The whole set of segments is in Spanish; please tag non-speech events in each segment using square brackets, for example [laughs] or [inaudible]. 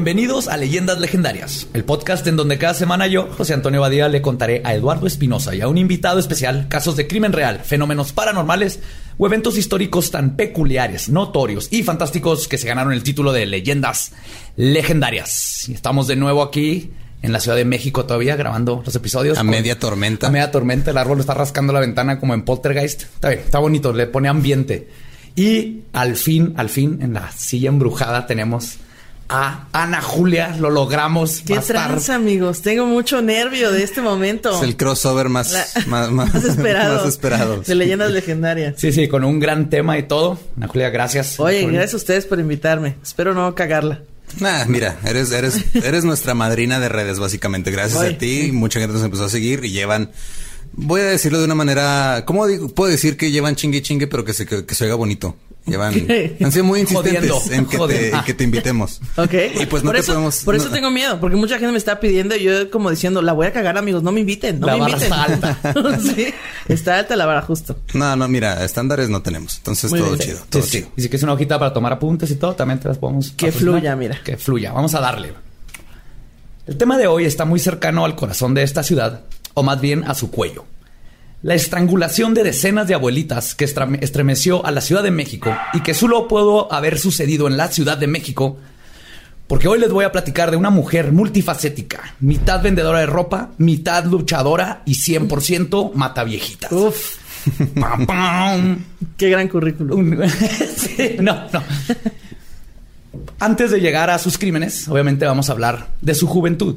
Bienvenidos a Leyendas Legendarias, el podcast en donde cada semana yo, José Antonio Badía, le contaré a Eduardo Espinosa y a un invitado especial casos de crimen real, fenómenos paranormales o eventos históricos tan peculiares, notorios y fantásticos que se ganaron el título de Leyendas Legendarias. Y estamos de nuevo aquí en la Ciudad de México todavía grabando los episodios. A media tormenta. A media tormenta, el árbol está rascando la ventana como en Poltergeist. Está bien, está bonito, le pone ambiente. Y al fin, al fin, en la silla embrujada tenemos a Ana Julia. Lo logramos. Qué tranza, amigos. Tengo mucho nervio de este momento. Es el crossover más, [laughs] más, más, esperado. esperado. De leyendas legendarias. Sí, sí, con un gran tema y todo. Ana Julia, gracias. Oye, gracias a ustedes por invitarme. Espero no cagarla. Nah, mira, eres, eres, [laughs] eres nuestra madrina de redes, básicamente. Gracias a ti, mucha gente nos empezó a seguir y llevan Voy a decirlo de una manera. ¿Cómo digo? Puedo decir que llevan chingue chingue, pero que se, que, se oiga bonito. Llevan. Han sido muy insistentes en que, te, que, te, invitemos. [laughs] Ok. Y pues no por te eso, podemos. Por eso tengo miedo, porque mucha gente me está pidiendo y yo como diciendo, la voy a cagar, amigos, no me inviten, no la me inviten. Barra está alta. [laughs] sí, está alta la vara justo. No, no, mira, estándares no tenemos. Entonces todo chido. Todo chido. Y si quieres una hojita para tomar apuntes y todo, también te las podemos. Que fluya, mira. Que fluya. Vamos a darle. El tema de hoy está muy cercano al corazón de esta ciudad, o más bien a su cuello. La estrangulación de decenas de abuelitas que estremeció a la Ciudad de México y que solo pudo haber sucedido en la Ciudad de México, porque hoy les voy a platicar de una mujer multifacética, mitad vendedora de ropa, mitad luchadora y 100% mata viejitas. Uf. [laughs] Qué gran currículum. [laughs] no, no. Antes de llegar a sus crímenes, obviamente vamos a hablar de su juventud.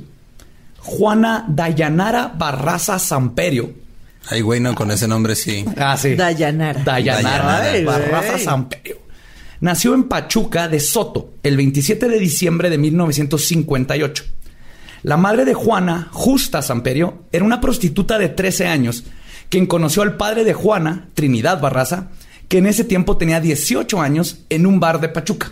Juana Dayanara Barraza Samperio Ay, güey, no, con ese nombre sí. Ah, sí. Dayanara. Dayanara. Barraza Samperio. Nació en Pachuca de Soto el 27 de diciembre de 1958. La madre de Juana, Justa Samperio, era una prostituta de 13 años, quien conoció al padre de Juana, Trinidad Barraza, que en ese tiempo tenía 18 años en un bar de Pachuca.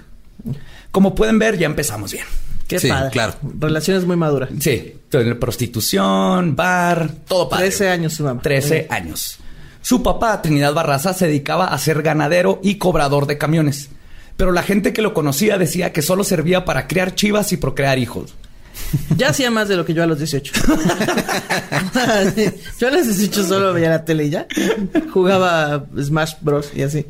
Como pueden ver, ya empezamos bien. Qué sí, padre. claro. Relaciones muy maduras. Sí. Prostitución, bar, todo padre. 13 años su mamá. 13 años. Su papá, Trinidad Barraza, se dedicaba a ser ganadero y cobrador de camiones. Pero la gente que lo conocía decía que solo servía para criar chivas y procrear hijos. Ya hacía más de lo que yo a los 18. [laughs] yo a los 18 solo veía la tele y ya. Jugaba Smash Bros. y así.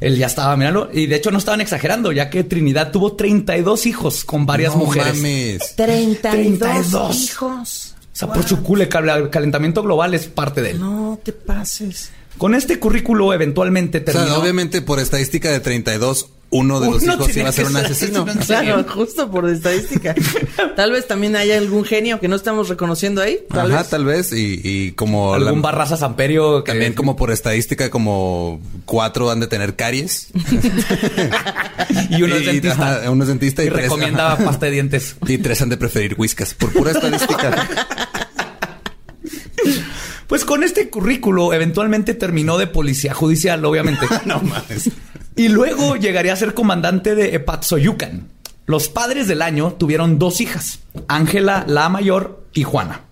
Él ya estaba, mirando. Y de hecho no estaban exagerando, ya que Trinidad tuvo 32 hijos con varias no mujeres. Mames. 32, hijos. O sea, por su culo, el calentamiento global es parte de él. No te pases. Con este currículo eventualmente terminó. O sea, obviamente por estadística de 32, uno de los Uno hijos iba a ser un asesino. asesino. Claro, justo por estadística. Tal vez también haya algún genio que no estamos reconociendo ahí. Tal Ajá, vez. tal vez. Y, y como... Algún la- Barraza Samperio. que- También como por estadística, como cuatro han de tener caries. [laughs] Y uno es dentista. ajá, uno es dentista y, Y tres, recomienda ajá. pasta de dientes. Y tres han de preferir whiskas. Por pura estadística. Pues con este currículo eventualmente terminó de policía judicial, obviamente. [laughs] no mames. Y luego llegaría a ser comandante de Epatzoyucan. Los padres del año tuvieron dos hijas, Ángela la mayor y Juana.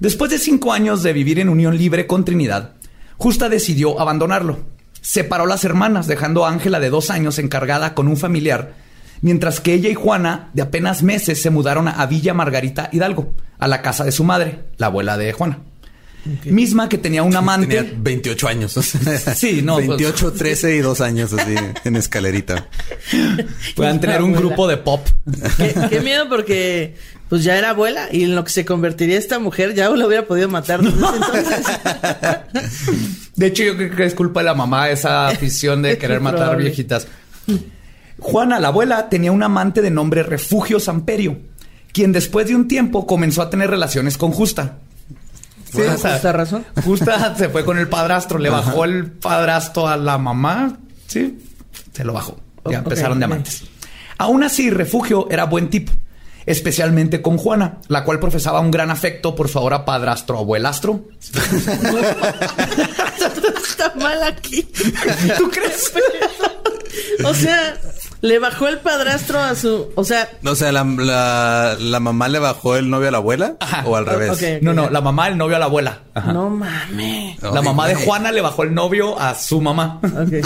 Después de cinco años de vivir en unión libre con Trinidad, Justa decidió abandonarlo. Separó las hermanas, dejando a Ángela de dos años encargada con un familiar, mientras que ella y Juana, de apenas meses, se mudaron a Villa Margarita Hidalgo, a la casa de su madre, la abuela de Juana. Misma que tenía un [laughs] amante. Tenía 28 años. [laughs] Sí, no, pues- 28, 13 y dos años así en escalerita. [laughs] Puedan tener un grupo de pop. Qué, qué miedo porque pues ya era abuela y en lo que se convertiría esta mujer ya lo hubiera podido matar. desde ese entonces. De hecho, yo creo que es culpa de la mamá esa afición de querer matar Probable. viejitas. Juana, la abuela, tenía un amante de nombre Refugio Samperio, quien después de un tiempo comenzó a tener relaciones con Justa. Sí, Por razón. [laughs] Justa se fue con el padrastro, le bajó el padrastro a la mamá, sí, se lo bajó. Ya empezaron de amantes. Aún así, Refugio era buen tipo, especialmente con Juana, la cual profesaba un gran afecto por su ahora padrastro abuelastro. [laughs] Está mal aquí. ¿Tú crees? O sea, le bajó el padrastro a su. O sea, O sea, la, la, la mamá le bajó el novio a la abuela Ajá. o al revés. No, no, la mamá, el novio a la abuela. Ajá. no mames. La mamá de. Juana le bajó el novio a su mamá.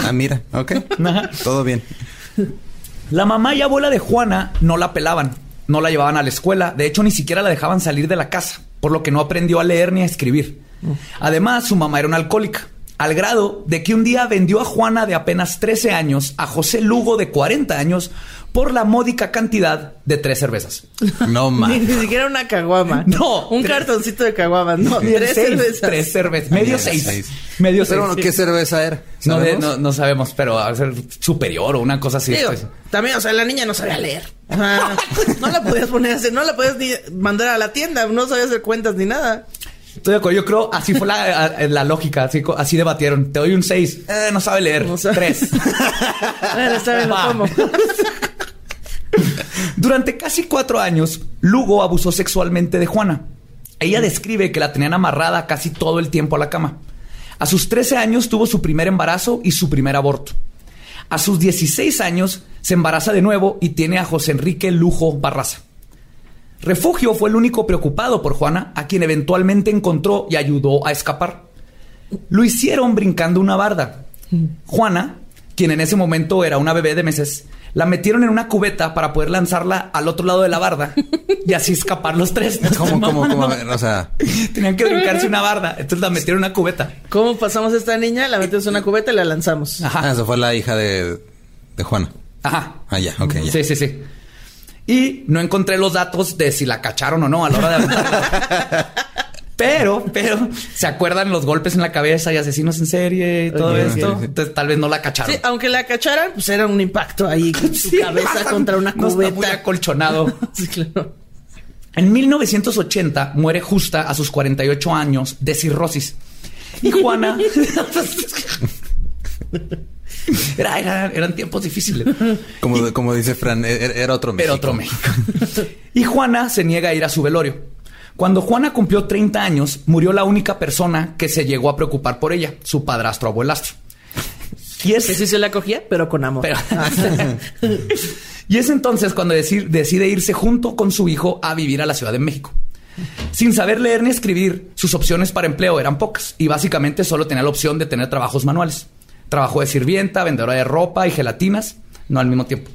Ah, mira, ok. Ajá. Todo bien. La mamá y abuela de Juana no la pelaban. no la llevaban a la escuela, de hecho ni siquiera la dejaban salir de la casa, por lo que no aprendió a leer ni a escribir. Además, su mamá era una alcohólica, al grado de que un día vendió a Juana de apenas 13 años a José Lugo de 40 años por la módica cantidad de tres cervezas. No Ni, más. ni siquiera una caguama. [laughs] No, Un tres. cartoncito de caguamas. No, tres Seis, cervezas. Tres cervezas. Medio Medio seis. seis. Medio Pero seis. bueno, ¿qué cerveza era? No, de- ¿Sabemos? no, no sabemos, pero va a ser superior o una cosa así. Digo, también, o sea, la niña no sabía leer. Sea, [laughs] no la podías poner a hacer, no la podías ni mandar a la tienda, no sabía hacer cuentas ni nada. Estoy de acuerdo. Yo creo así fue la, la lógica. Así, así debatieron. Te doy un 6. Eh, no sabe leer. No sabe. [laughs] Tomo. [laughs] Durante casi cuatro años, Lugo abusó sexualmente de Juana. Ella describe que la tenían amarrada casi todo el tiempo a la cama. A sus 13 años tuvo su primer embarazo y su primer aborto. A sus 16 años se embaraza de nuevo y tiene a José Enrique Lujo Barraza. Refugio fue el único preocupado por Juana, a quien eventualmente encontró y ayudó a escapar. Lo hicieron brincando una barda. Juana, quien en ese momento era una bebé de meses, la metieron en una cubeta para poder lanzarla al otro lado de la barda y así escapar los tres. ¿Cómo, cómo, cómo? A [laughs] ver, O sea, Tenían que brincarse una barda, entonces la metieron en una cubeta. ¿Cómo pasamos a esta niña? La metemos en una cubeta y la lanzamos. Ajá. ah, esa fue la hija de, de Juana. Ajá. Ah, ya, ok, ya. Sí, sí, sí. Y no encontré los datos de si la cacharon o no a la hora de aventarla. [laughs] Pero, pero, ¿se acuerdan los golpes en la cabeza y asesinos en serie y todo esto? Entonces tal vez no la cacharon. Sí, aunque la cacharan, pues era un impacto ahí con su [laughs] Sí, cabeza [laughs] contra una no está muy cubeta. acolchonado. Sí, claro. En 1980 muere Justa a sus 48 años de cirrosis. Y Juana... [laughs] Era- era- eran tiempos difíciles. Como, como dice Fran, e- era, era otro México. Pero otro México. Y Juana se niega a ir a su velorio. Cuando Juana cumplió 30 años, murió la única persona que se llegó a preocupar por ella, su padrastro abuelastro. Y es, Que sí se la cogía, pero con amor. pero- [laughs] [laughs] y es entonces cuando deci- decide irse junto con su hijo a vivir a la Ciudad de México. Sin saber leer ni escribir, sus opciones para empleo eran pocas y básicamente solo tenía la opción de tener trabajos manuales. Trabajo de sirvienta, vendedora de ropa y gelatinas, no al mismo tiempo.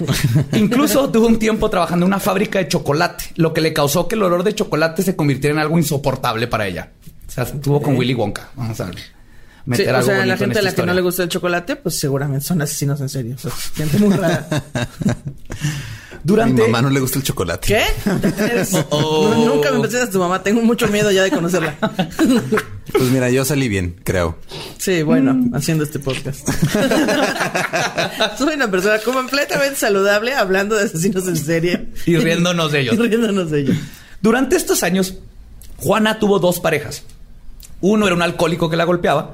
[laughs] Incluso tuvo un tiempo trabajando en una fábrica de chocolate, lo que le causó que el olor de chocolate se convirtiera en algo insoportable para ella. O sea, estuvo con Willy Wonka. Vamos a ver. Sí, meter o algo sea, bonito la en gente a la que no le gusta el chocolate, pues seguramente son asesinos en serio. O sea, gente muy rara. [laughs] Durante Mi mamá no le gusta el chocolate. ¿Qué? [laughs] Oh. No, Nunca me mencionas a tu mamá. Tengo mucho miedo ya de conocerla. [laughs] Pues mira, yo salí bien, creo. Sí, bueno, haciendo este podcast. Soy una persona completamente saludable hablando de asesinos en serie. Y riéndonos de ellos. Y riéndonos de ellos. Durante estos años, Juana tuvo dos parejas. Uno era un alcohólico que la golpeaba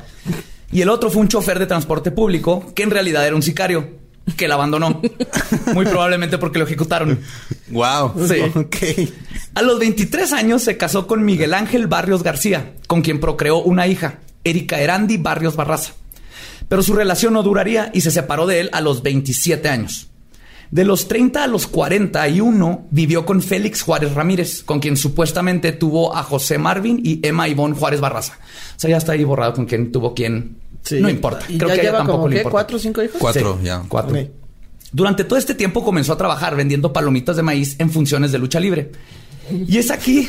y el otro fue un chofer de transporte público que en realidad era un sicario que la abandonó. [laughs] Muy probablemente porque lo ejecutaron. Wow. Sí. A los 23 años se casó con Miguel Ángel Barrios García, con quien procreó una hija, Erika Erandi Barrios Barraza. Pero su relación no duraría y se separó de él a los 27 años. De los 30 a los 41 vivió con Félix Juárez Ramírez, con quien supuestamente tuvo a José Marvin y Emma Ivonne Juárez Barraza. O sea, ya está ahí borrado con quién tuvo quién. Sí. No importa. ¿Y Creo ya que lleva tampoco como le qué? importa. ¿Cuatro o cinco hijos? Cuatro, Sí, ya. Cuatro. Durante todo este tiempo comenzó a trabajar vendiendo palomitas de maíz en funciones de lucha libre. Y es aquí.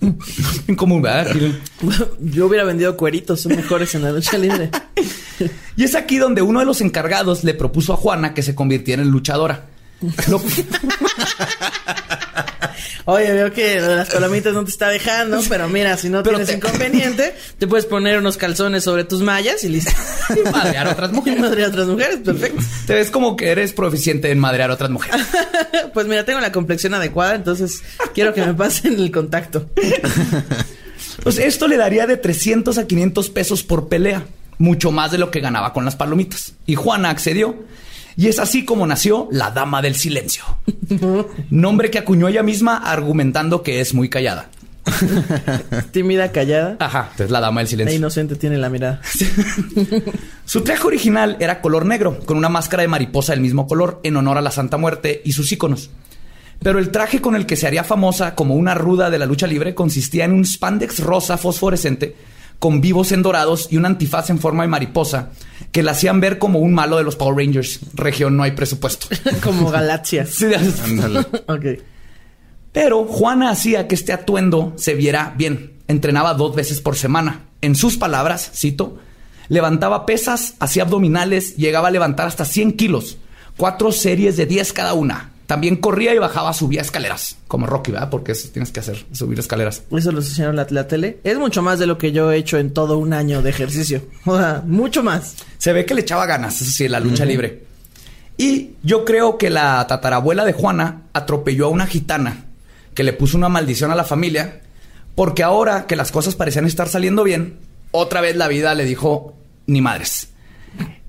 [laughs] en común, ¿verdad? Yo hubiera vendido cueritos, son mejores en la lucha libre. [laughs] [laughs] Y es aquí donde uno de los encargados le propuso a Juana que se convirtiera en luchadora. Lo- [laughs] Oye, veo que las palomitas no te está dejando, pero mira, si no Pero tienes te- inconveniente, te puedes poner unos calzones sobre tus mallas y listo. [laughs] Y madrear a otras mujeres. Y madrear a otras mujeres, perfecto. Te ves como que eres proficiente en madrear a otras mujeres. Pues mira, tengo la complexión adecuada, entonces quiero que me pasen el contacto. Pues esto le daría de 300 a 500 pesos por pelea, mucho más de lo que ganaba con las palomitas. Y Juana accedió. Y es así como nació la Dama del Silencio. [laughs] Nombre que acuñó ella misma argumentando que es muy callada. [laughs] Tímida, callada. Ajá, es la Dama del La Silencio. inocente tiene la mirada. [laughs] Su traje original era color negro, con una máscara de mariposa del mismo color, en honor a la Santa Muerte y sus íconos. Pero el traje con el que se haría famosa como una ruda de la lucha libre consistía en un spandex rosa fosforescente con vivos endorados y un antifaz en forma de mariposa que la hacían ver como un malo de los Power Rangers. Región no hay presupuesto. [laughs] Como Galaxia. [laughs] Sí, [laughs] ok. Pero Juana hacía que este atuendo se viera bien. Entrenaba dos veces por semana. En sus palabras, cito, levantaba pesas, hacía abdominales, llegaba a levantar hasta 100 kilos. Cuatro series de 10 cada una. También corría y bajaba, subía escaleras. Como Rocky, ¿verdad? Porque eso tienes que hacer, subir escaleras. Eso lo enseñaron en la, la tele. Es mucho más de lo que yo he hecho en todo un año de ejercicio. [laughs] Mucho más. Se ve que le echaba ganas, eso sí, la lucha libre. Y yo creo que la tatarabuela de Juana atropelló a una gitana que le puso una maldición a la familia, porque ahora que las cosas parecían estar saliendo bien, otra vez la vida le dijo, ni madres.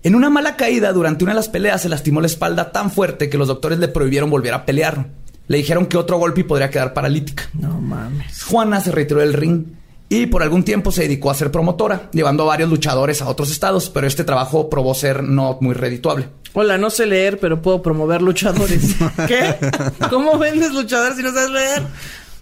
En una mala caída durante una de las peleas se lastimó la espalda tan fuerte que los doctores le prohibieron volver a pelear. Le dijeron que otro golpe y podría quedar paralítica. No mames. Juana se retiró del ring y por algún tiempo se dedicó a ser promotora, llevando a varios luchadores a otros estados, pero este trabajo probó ser no muy redituable. Hola, no sé leer, pero puedo promover luchadores. [laughs] ¿Qué? ¿Cómo vendes luchadores si no sabes leer?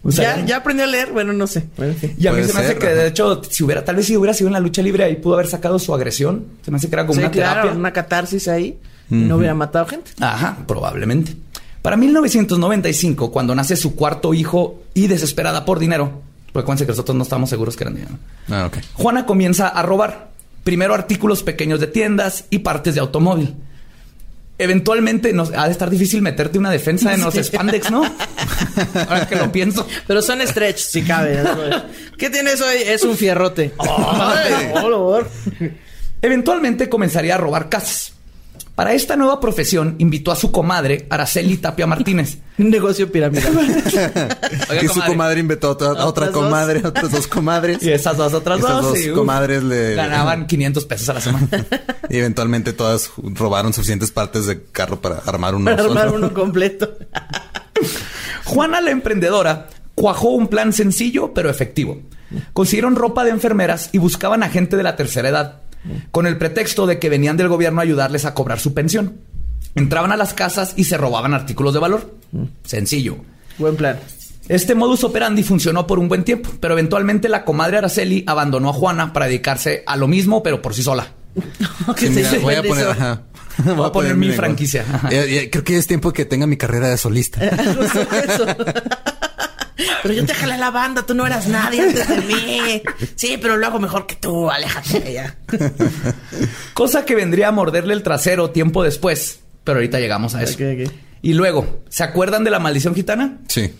O sea, ¿Ya, ya aprendió a leer. Bueno, no sé. Bueno. Y a mí se me hace que, de hecho, si hubiera, tal vez si hubiera sido en la lucha libre, ahí pudo haber sacado su agresión. Se me hace que era como Sí, una claro, terapia. una catarsis ahí. y no hubiera matado gente. Ajá, probablemente. Para 1995, cuando nace su cuarto hijo y desesperada por dinero, porque acuérdense que nosotros no estábamos seguros que eran dinero. Ah. Juana comienza a robar. Primero artículos pequeños de tiendas y partes de automóvil. Eventualmente nos, ha de estar difícil meterte una defensa en los spandex, ¿no? [laughs] Ahora que lo pienso. Pero son stretch, si cabe. ¿Qué tienes hoy? Es un fierrote. Favor. Eventualmente comenzaría a robar casas. Para esta nueva profesión invitó a su comadre, Araceli Tapia Martínez. [laughs] Un negocio piramidal. [laughs] Oiga, y su comadre. comadre inventó a otra, a otra Otras dos. comadre, otras dos comadres. [laughs] Y esas dos otras Esas dos, dos sí, uf, comadres le ganaban 500 pesos a la semana. Y eventualmente todas robaron suficientes partes de carro para armar un Para armar ¿no? uno completo. Juana la emprendedora cuajó un plan sencillo pero efectivo. Consiguieron ropa de enfermeras y buscaban a gente de la tercera edad, con el pretexto de que venían del gobierno a ayudarles a cobrar su pensión. Entraban a las casas y se robaban artículos de valor. Sencillo. Buen plan. Este modus operandi funcionó por un buen tiempo, pero eventualmente la comadre Araceli abandonó a Juana para dedicarse a lo mismo, pero por sí sola. [laughs] Sí, mira, se voy a poner, ajá. Voy a poner mi franquicia. Ya- ya- creo que es tiempo que tenga mi carrera de solista. [laughs] [laughs] Pero yo te jalé la banda, tú no eras nadie antes de mí. Sí, pero lo hago mejor que tú, aléjate de ella. Cosa que vendría a morderle el trasero tiempo después, pero ahorita llegamos a eso. Y luego, ¿se acuerdan de la maldición gitana? Sí.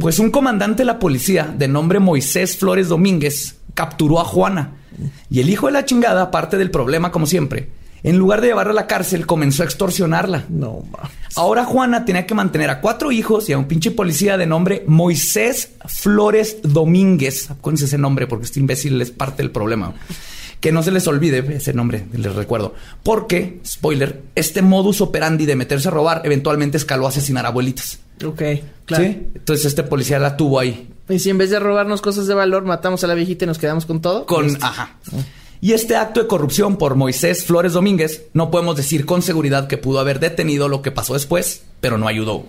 Pues un comandante de la policía de nombre Moisés Flores Domínguez capturó a Juana. Y el hijo de la chingada, parte del problema como siempre, en lugar de llevarla a la cárcel, comenzó a extorsionarla. No, ma. Ahora Juana tenía que mantener a cuatro hijos y a un pinche policía de nombre Moisés Flores Domínguez. Acuérdense ese nombre porque este imbécil es parte del problema. Que no se les olvide ese nombre, les recuerdo. Porque, spoiler, este modus operandi de meterse a robar eventualmente escaló a asesinar abuelitas. Ok, claro. ¿Sí? Entonces este policía la tuvo ahí. Y si en vez de robarnos cosas de valor, matamos a la viejita y nos quedamos con todo. Con, Listo. ajá. Y este acto de corrupción por Moisés Flores Domínguez, no podemos decir con seguridad que pudo haber detenido lo que pasó después, pero no ayudó.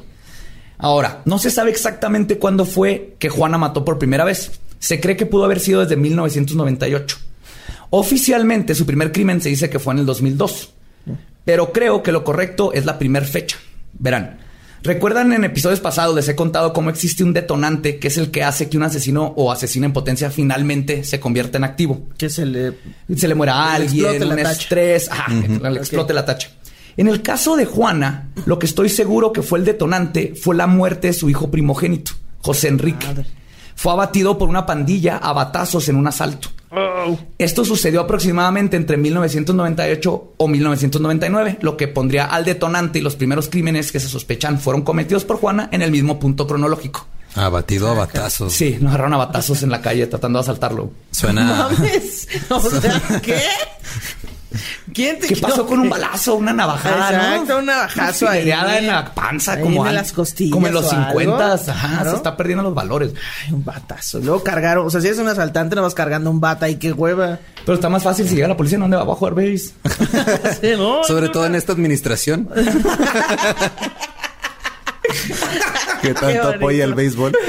Ahora, no se sabe exactamente cuándo fue que Juana mató por primera vez. Se cree que pudo haber sido desde 1998. Oficialmente, su primer crimen se dice que fue en el 2002. Pero creo que lo correcto es la primera fecha. Verán, ¿recuerdan en episodios pasados les he contado cómo existe un detonante que es el que hace que un asesino o asesino en potencia finalmente se convierta en activo? Que se le... Se le muera a alguien, un tacha. estrés, ajá, que le explote la tacha. En el caso de Juana, lo que estoy seguro que fue el detonante fue la muerte de su hijo primogénito, José Enrique. Madre. Fue abatido por una pandilla a batazos en un asalto. Esto sucedió aproximadamente entre 1998 o 1999, lo que pondría al detonante y los primeros crímenes que se sospechan fueron cometidos por Juana en el mismo punto cronológico. Abatido a batazos. Sí, nos agarraron a batazos en la calle tratando de asaltarlo. Suena. [laughs] Mames. [laughs] O sea, ¿qué? ¿Quién te ¿Qué pasó con un balazo? Una navajada, ¿no? Exacto, un navajazo ahí. En la panza, Ahí como, en al- las costillas como en los o algo. 50. Ajá, se está perdiendo los valores. Ay, un batazo. Luego cargaron. O sea, si eres un asaltante, no vas cargando un bata y qué hueva. Pero está más fácil si llega la policía, ¿dónde va a jugar base? [laughs] Sí, no, Sobre no, todo en esta administración. [laughs] que tanto apoya el béisbol. [laughs]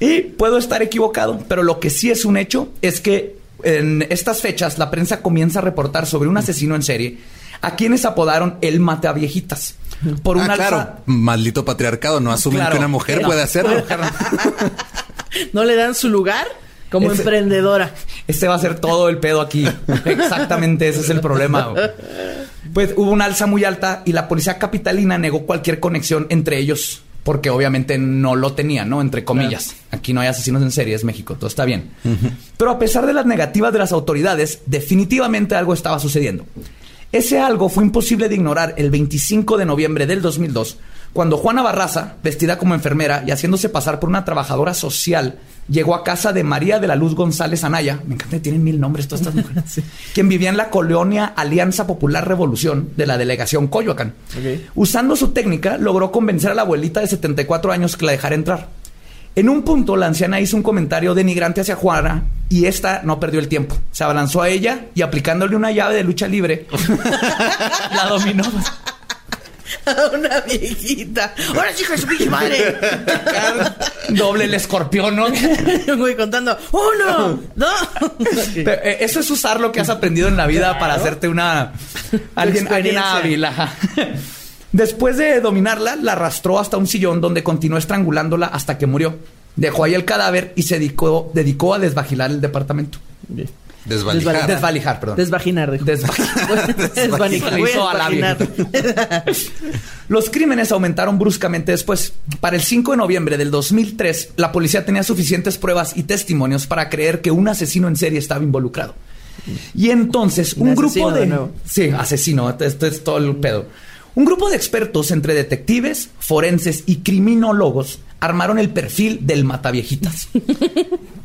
Y puedo estar equivocado, pero lo que sí es un hecho es que en estas fechas la prensa comienza a reportar sobre un asesino en serie a quienes apodaron el mataviejitas. Por un ah, alza- claro, maldito patriarcado, no asumen Claro. que una mujer No. puede hacerlo. [laughs] ¿No le dan su lugar como emprendedora? Este va a ser todo el pedo aquí. Exactamente, ese es el problema. Pues hubo una alza muy alta y la policía capitalina negó cualquier conexión entre ellos, porque obviamente no lo tenían, ¿no? Entre comillas. Aquí no hay asesinos en serie, es México, todo está bien. Pero a pesar de las negativas de las autoridades, definitivamente algo estaba sucediendo. Ese algo fue imposible de ignorar el 25 de noviembre del 2002, cuando Juana Barraza, vestida como enfermera y haciéndose pasar por una trabajadora social, llegó a casa de María de la Luz González Anaya, me encanta, tienen mil nombres todas estas mujeres, [laughs] quien vivía en la colonia Alianza Popular Revolución de la delegación Coyoacán. Usando su técnica, logró convencer a la abuelita de 74 años que la dejara entrar. En un punto, la anciana hizo un comentario denigrante hacia Juana y esta no perdió el tiempo. Se abalanzó a ella y aplicándole una llave de lucha libre, [laughs] la dominó. [laughs] [laughs] A una viejita. Ahora sí, su pinche madre. [laughs] Doble el escorpión, ¿no? [laughs] Un güey contando. Uno, dos. Pero, eh, Eso es usar lo que has aprendido en la vida para hacerte una... Alguien, alguien hábil. ajá. Después de dominarla, la arrastró hasta un sillón donde continuó estrangulándola hasta que murió. Dejó ahí el cadáver y se dedicó, dedicó a desvagilar el departamento. Desvalijar. Desvalijar, perdón. Desvaginar, dijo. Desvaginar. [laughs] A la. [laughs] Los crímenes aumentaron bruscamente después. Para el 5 de noviembre del 2003, la policía tenía suficientes pruebas y testimonios para creer que un asesino en serie estaba involucrado. Y entonces Un un grupo de... de. Sí, asesino, esto es todo el pedo. Un grupo de expertos entre detectives, forenses y criminólogos armaron el perfil del mataviejitas.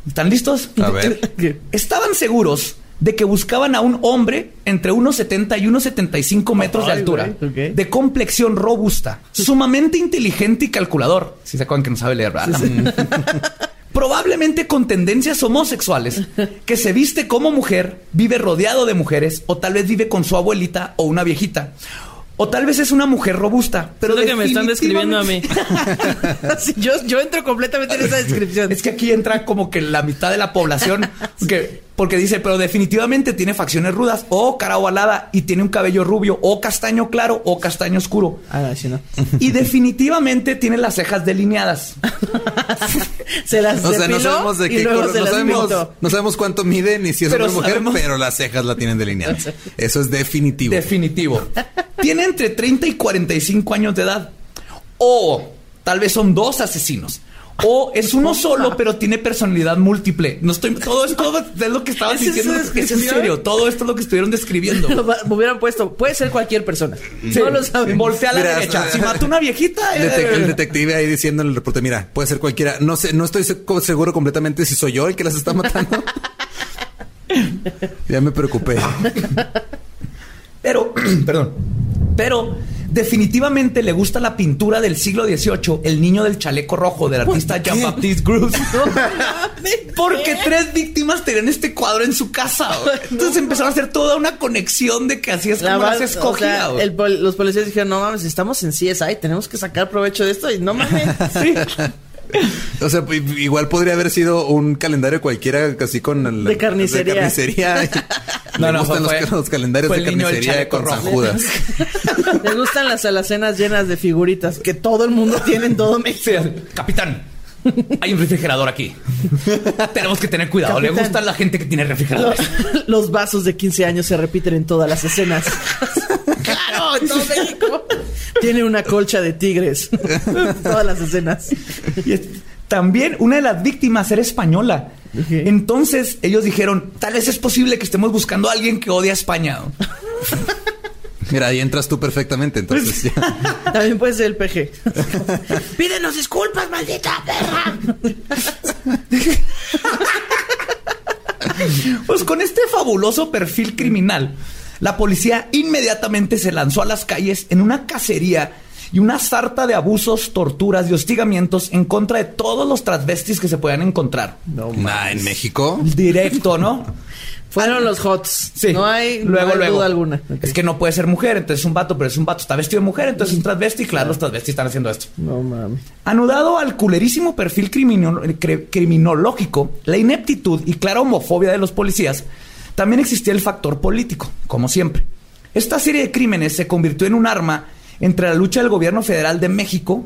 ¿Están listos? A ver. Estaban seguros de que buscaban a un hombre entre unos 70 y unos 75 metros de altura, de complexión robusta, sumamente inteligente y calculador. Si se acuerdan que no sabe leer, ¿verdad? [laughs] Probablemente con tendencias homosexuales, que se viste como mujer, vive rodeado de mujeres, o tal vez vive con su abuelita o una viejita. O tal vez es una mujer robusta, pero Pero que me están describiendo a mí. [laughs] Sí, yo, yo entro completamente en esa descripción. Es que aquí entra como que la mitad de la población, [laughs] que, porque dice, pero definitivamente tiene facciones rudas, o cara ovalada, y tiene un cabello rubio, o castaño claro, o castaño oscuro. Ah, sí, no. Y definitivamente tiene las cejas delineadas. [laughs] Se las O sea, no sabemos de qué color, no sabemos, no sabemos cuánto mide ni si es Pero una mujer, sabemos- pero las cejas la tienen delineadas. Eso es definitivo. Definitivo. Tiene entre 30 y 45 años de edad. O tal vez son dos asesinos. O es uno [laughs] solo, pero tiene personalidad múltiple. No estoy. Todo esto es lo que estaban ¿Es esa diciendo. Es en serio. Todo esto es lo que estuvieron describiendo. [laughs] Me hubieran puesto, puede ser cualquier persona. Sí. No lo sabemos. Voltea a la Mira, derecha. hasta- Si mató una viejita. eh, Detec- el detective ahí diciendo en el reporte, mira, puede ser cualquiera. No sé, no estoy se- seguro completamente si soy yo el que las está matando. [laughs] ya me preocupé. Pero, [clears throat] perdón. Pero definitivamente le gusta la pintura del siglo XVIII, El niño del chaleco rojo del artista Jean-Baptiste Gruz. [laughs] Porque tres víctimas tenían este cuadro en su casa. [laughs] güey. Entonces empezaron a hacer toda una conexión de que así es La como las escogía. o sea, güey. el pol- los policías dijeron, no mames, estamos en CSI, tenemos que sacar provecho de esto y no mames. [laughs] Sí. O sea, i- igual podría haber sido un calendario cualquiera, así con el, De carnicería. de carnicería. [laughs] [laughs] No, Me no, gustan fue- los, los calendarios fue de carnicería con. San Judas. [laughs] Les gustan las alacenas llenas de figuritas que todo el mundo tiene en todo México. Sí, Capitán, hay un refrigerador aquí. Tenemos que tener cuidado. Le Capitán. gusta a la gente que tiene refrigeradores. Los, los vasos de 15 años se repiten en todas las escenas. En todo [laughs] México. Tiene una colcha de tigres. [laughs] todas las escenas. Y es- también una de las víctimas era española. Entonces ellos dijeron, tal vez es posible que estemos buscando a alguien que odia a España. [laughs] Mira, ahí entras tú perfectamente, entonces ya. También puede ser el PG. Pídenos disculpas, maldita perra. Pues con este fabuloso perfil criminal, la policía inmediatamente se lanzó a las calles en una cacería y una sarta de abusos, torturas y hostigamientos en contra de todos los transvestis que se podían encontrar. Nah, en México. Directo, ¿no? [laughs] Fueron los hots. Sí. No hay, luego, no hay luego. duda alguna. Es que no puede ser mujer, entonces es un vato, pero es un vato. Está vestido de mujer, entonces es un transvesti. Claro, los transvestis están haciendo esto. No mames. Anudado al culerísimo perfil crimino- cre- criminológico, la ineptitud y clara homofobia de los policías, también existía el factor político, como siempre. Esta serie de crímenes se convirtió en un arma entre la lucha del gobierno federal de México,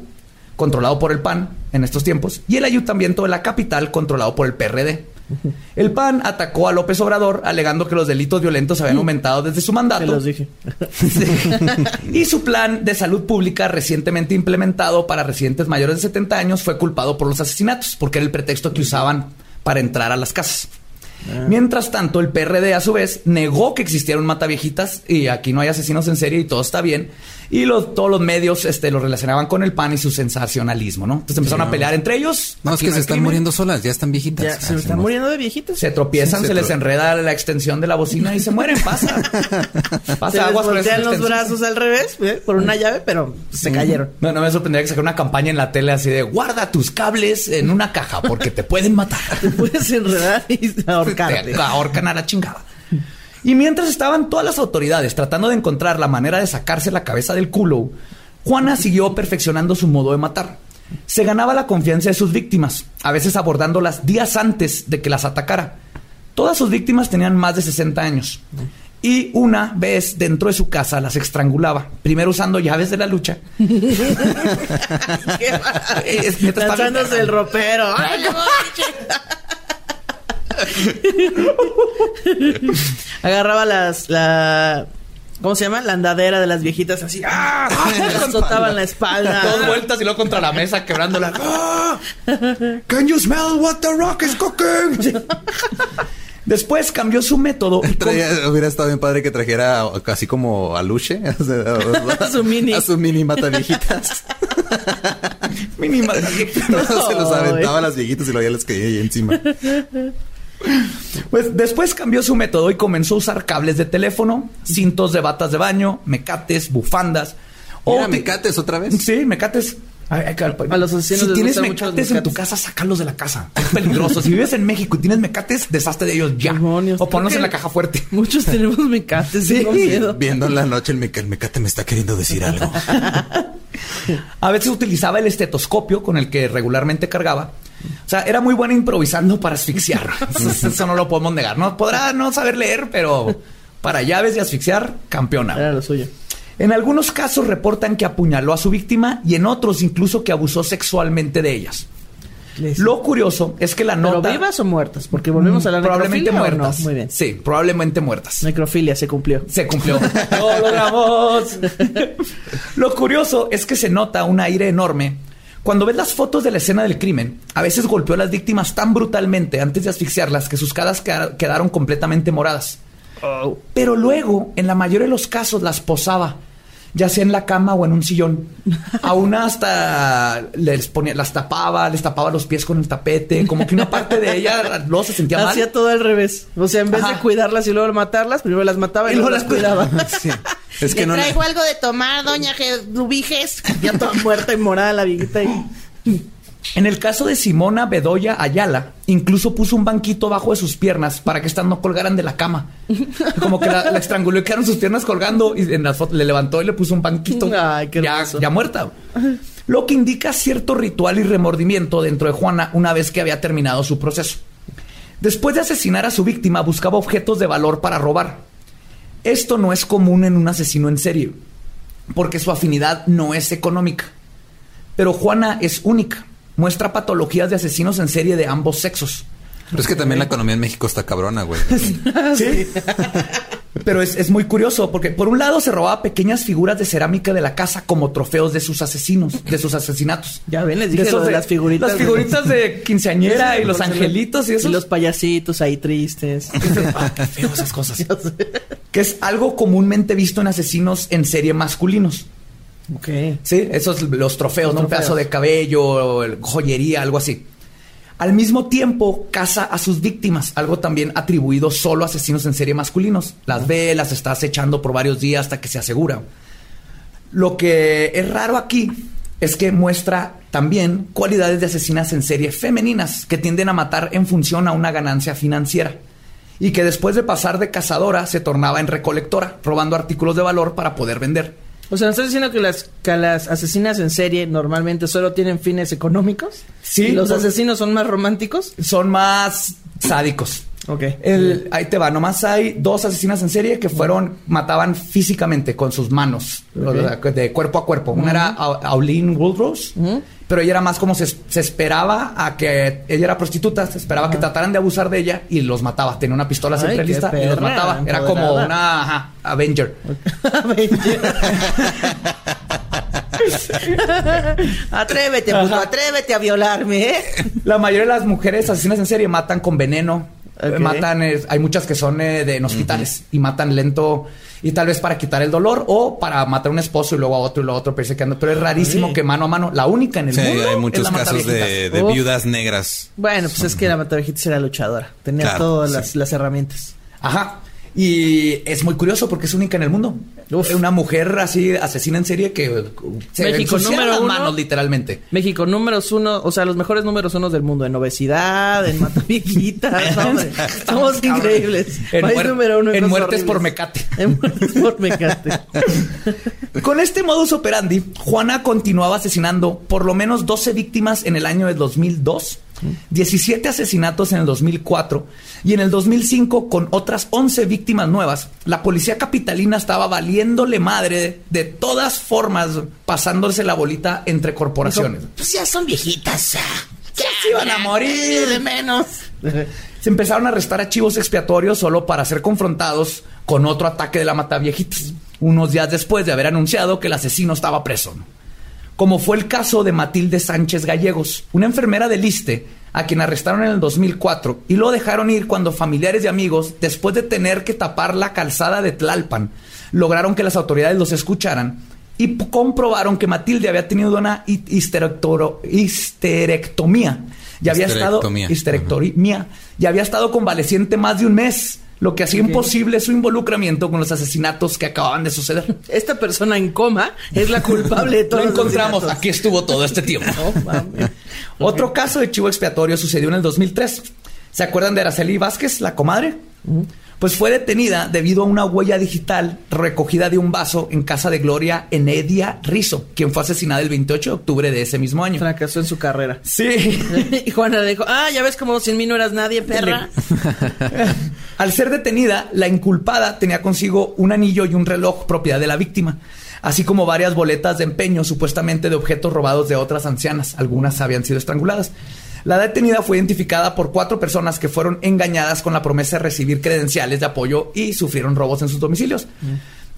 controlado por el PAN en estos tiempos, y el ayuntamiento de la capital, controlado por el PRD. El PAN atacó a López Obrador alegando que los delitos violentos habían aumentado desde su mandato. Los dije. [laughs] Y su plan de salud pública recientemente implementado para residentes mayores de 70 años fue culpado por los asesinatos, porque era el pretexto que usaban para entrar a las casas. Mientras tanto, el PRD a su vez negó que existiera un mataviejitas y aquí no hay asesinos en serie y todo está bien. Y los, todos los medios este, lo relacionaban con el PAN y su sensacionalismo, ¿no? Entonces empezaron a pelear entre ellos. No, es que se están crimen. muriendo solas, ya están viejitas. Ya, Ah, se sí, están muriendo de viejitos. Se tropiezan, Se se, les enreda la extensión de la bocina y se mueren. Pasa. [laughs] Se Pasa les aguas con esa voltean los brazos al revés ¿eh? por una llave, pero se cayeron. No, no me sorprendería que sacara una campaña en la tele así de guarda tus cables en una caja porque te pueden matar. [laughs] Te puedes enredar y [laughs] ahorcarte. Te ahorcan a la chingada. Y mientras estaban todas las autoridades tratando de encontrar la manera de sacarse la cabeza del culo, Juana siguió perfeccionando su modo de matar. Se ganaba la confianza de sus víctimas, a veces abordándolas días antes de que las atacara. Todas sus víctimas tenían más de 60 años. Y una vez dentro de su casa las estrangulaba, primero usando llaves de la lucha. [laughs] Lanzándose el ropero. [laughs] Agarraba las, la, ¿cómo se llama? La andadera de las viejitas así. ¡Ah! [laughs] Azotaban la espalda. Dos vueltas y luego contra la mesa quebrándola. [laughs] ¡Ah! Can you smell what the rock is cooking? Después cambió su método. y con- Traía- hubiera estado bien padre que trajera así como a Luche. A su mini. A su mini mata viejitas. Mínima- se los aventaba a las viejitas y luego ya les caía ahí encima. Pues después cambió su método y comenzó a usar cables de teléfono, cintos de batas de baño, mecates, bufandas. Mira, ti- mecates otra vez. Sí, mecates. Ay, ay, cal- A los asesinos si tienes mecates en tu casa, sácalos de la casa. Es peligroso. si vives en México y tienes mecates, deshazte de ellos ya. Demonios, o ponlos en la caja fuerte. Muchos [laughs] tenemos mecates, tengo miedo. Viendo en la noche el, meca- el mecate me está queriendo decir algo. [laughs] A veces utilizaba el estetoscopio con el que regularmente cargaba. O sea, era muy buena improvisando para asfixiar. [laughs] Eso no lo podemos negar. No podrá no saber leer, pero para llaves y asfixiar, campeona. Era lo suyo. En algunos casos reportan que apuñaló a su víctima y en otros incluso que abusó sexualmente de ellas. Les- Lo curioso es que la ¿Pero nota vivas o muertas? Porque volvemos a la probablemente necrofilia, ¿o no? muertas. Muy bien. Sí, probablemente muertas. Necrofilia se cumplió. Se cumplió. [laughs] [laughs] ¡Lo logramos! Lo curioso es que se nota un aire enorme. Cuando ves las fotos de la escena del crimen, a veces golpeó a las víctimas tan brutalmente antes de asfixiarlas que sus caras queda- quedaron completamente moradas. Pero luego, en la mayoría de los casos, las posaba, ya sea en la cama o en un sillón. A una hasta les ponía, las tapaba, les tapaba los pies con el tapete, como que una parte de ella luego se sentía mal. Hacía todo al revés. O sea, en vez de cuidarlas y luego matarlas, primero las mataba y, luego las cuidaba. [laughs] Sí. Es que Le no le- traigo algo de tomar, doña Rubiges. [laughs] ya toda muerta y morada la viejita y... En el caso de Simona Bedoya Ayala, incluso puso un banquito bajo de sus piernas para que estas no colgaran de la cama. Como que la, la estranguló y quedaron sus piernas colgando y en las fotos le levantó y le puso un banquito. Ay, qué ya, hermoso. ya muerta. Lo que indica cierto ritual y remordimiento dentro de Juana una vez que había terminado su proceso. Después de asesinar a su víctima, buscaba objetos de valor para robar. Esto no es común en un asesino en serie, porque su afinidad no es económica. Pero Juana es única. Muestra patologías de asesinos en serie de ambos sexos. Pero es que también la economía en México está cabrona, güey. [laughs] Sí. Pero es, es muy curioso porque por un lado se robaba pequeñas figuras de cerámica de la casa como trofeos de sus asesinos, de sus asesinatos. Ya ven, les dije esos lo de las figuritas. Las figuritas de quinceañera y los angelitos y eso. Y los payasitos ahí tristes. [laughs] Ah, qué feo esas cosas. [laughs] Que es algo comúnmente visto en asesinos en serie masculinos. ok. Sí, esos los trofeos, Los ¿no? Un trofeos. pedazo de cabello, el- joyería, algo así. Al mismo tiempo, caza a sus víctimas, algo también atribuido solo a asesinos en serie masculinos. Las ve, las está acechando por varios días hasta que se asegura. Lo que es raro aquí es que muestra también cualidades de asesinas en serie femeninas que tienden a matar en función a una ganancia financiera. y que después de pasar de cazadora se tornaba en recolectora, robando artículos de valor para poder vender. O sea, ¿me estás diciendo que las, que las asesinas en serie normalmente solo tienen fines económicos? Sí, ¿Y los no- asesinos son más románticos? Son más sádicos. Ok. El- ahí te va, nomás hay dos asesinas en serie que fueron, mataban físicamente con sus manos, de cuerpo a cuerpo. Una era A- Auline Woodrose, pero ella era más como se, se esperaba a que ella era prostituta, se esperaba que trataran de abusar de ella y los mataba. Tenía una pistola siempre y los mataba. Era como una ajá, Avenger. [laughs] [laughs] Atrévete, puto, atrévete a violarme, ¿eh? La mayoría de las mujeres asesinas en serie matan con veneno. Eh, Matan, eh, hay muchas que son eh, de en hospitales y matan lento y tal vez para quitar el dolor o para matar a un esposo y luego a otro y luego a otro, pero, que anda- pero es rarísimo que mano a mano, la única en el Sí, mundo hay es muchos la casos de, mataviejitas. Uf. viudas negras. Bueno, pues es que la Matavejitas era luchadora. Tenía Claro, todas sí. las, las herramientas. Ajá. Y es muy curioso porque es única en el mundo. Uf. Una mujer así asesina en serie que uh, se México número las uno. manos literalmente. México, números uno, o sea, los mejores números uno del mundo en obesidad, en mataviejitas, [laughs] hombre. Somos increíbles. En, País número uno [laughs] en muertes por mecate. En muertes por mecate. Con este modus operandi, Juana continuaba asesinando por lo menos 12 víctimas en el año de 2002, 17 asesinatos en el 2004 y en el 2005 con otras 11 víctimas nuevas. La policía capitalina estaba valiéndole madre de todas formas, pasándose la bolita entre corporaciones. Pues ya son viejitas. Ya se iban a morir. De menos. [laughs] Se empezaron a arrestar archivos expiatorios solo para ser confrontados con otro ataque de la Mataviejitas, unos días después de haber anunciado que el asesino estaba preso. Como fue el caso de Matilde Sánchez Gallegos, una enfermera del ISTE, a quien arrestaron en el 2004 y lo dejaron ir cuando familiares y amigos, después de tener que tapar la calzada de Tlalpan, lograron que las autoridades los escucharan y comprobaron que Matilde había tenido una histerectomía. Y había estado Histerectomía. histerectomía y había estado convaleciente más de un mes, lo que hacía imposible su involucramiento con los asesinatos que acababan de suceder. Esta persona en coma es la culpable de [laughs] Lo todos los encontramos, asesinatos. aquí estuvo todo este tiempo. [laughs] No. [laughs] Otro caso de chivo expiatorio sucedió en el 2003. ¿Se acuerdan de Araceli Vázquez, la comadre? Pues fue detenida debido a una huella digital recogida de un vaso en casa de Gloria Enedia Rizo, quien fue asesinada el 28 de octubre de ese mismo año. Fracasó en su carrera. Sí. [laughs] Y Juana le dijo, ah, ya ves como sin mí no eras nadie, perra. [laughs] Al ser detenida, la inculpada tenía consigo un anillo y un reloj propiedad de la víctima, así como varias boletas de empeño supuestamente de objetos robados de otras ancianas. Algunas habían sido estranguladas. La detenida fue identificada por cuatro personas que fueron engañadas con la promesa de recibir credenciales de apoyo y sufrieron robos en sus domicilios.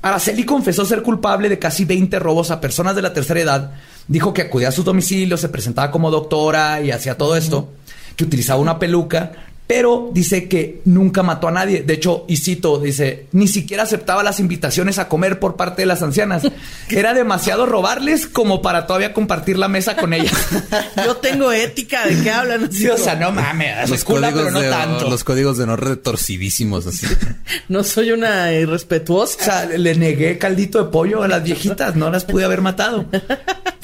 Araceli confesó ser culpable de casi 20 robos a personas de la tercera edad. Dijo que acudía a sus domicilios, se presentaba como doctora y hacía todo esto, que utilizaba una peluca, pero dice que nunca mató a nadie. De hecho, y cito, dice, ni siquiera aceptaba las invitaciones a comer por parte de las ancianas. [laughs] Era demasiado robarles como para todavía compartir la mesa con ellas. [laughs] Yo tengo ética, ¿de qué hablan? Sí, o sea, no mames, Los es cula, pero códigos, no de, tanto. los códigos de honor retorcidísimos así. [laughs] No soy una irrespetuosa. O sea, le negué caldito de pollo a las viejitas, no las pude haber matado.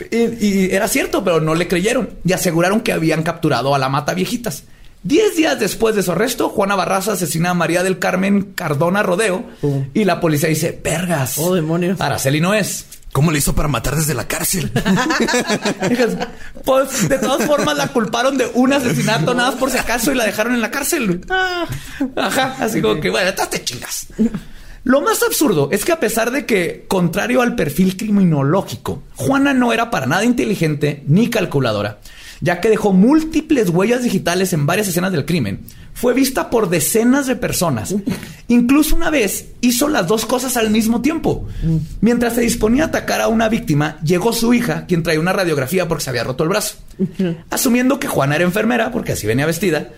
Y, y era cierto, pero no le creyeron y aseguraron que habían capturado a la mata viejitas. Diez días después de su arresto, Juana Barraza asesina a María del Carmen Cardona Rodeo Oh. y la policía dice, vergas. Oh, demonios. Araceli no es. ¿Cómo le hizo para matar desde la cárcel? [laughs] Pues de todas formas la culparon de un asesinato nada más por si acaso y la dejaron en la cárcel. Ah. Ajá, así como que, bueno, te chingas. Lo más absurdo es que a pesar de que, contrario al perfil criminológico, Juana no era para nada inteligente ni calculadora, ya que dejó múltiples huellas digitales en varias escenas del crimen, fue vista por decenas de personas. Incluso una vez hizo las dos cosas al mismo tiempo. Mientras se disponía a atacar a una víctima, llegó su hija, quien traía una radiografía porque se había roto el brazo. Asumiendo que Juana era enfermera, porque así venía vestida,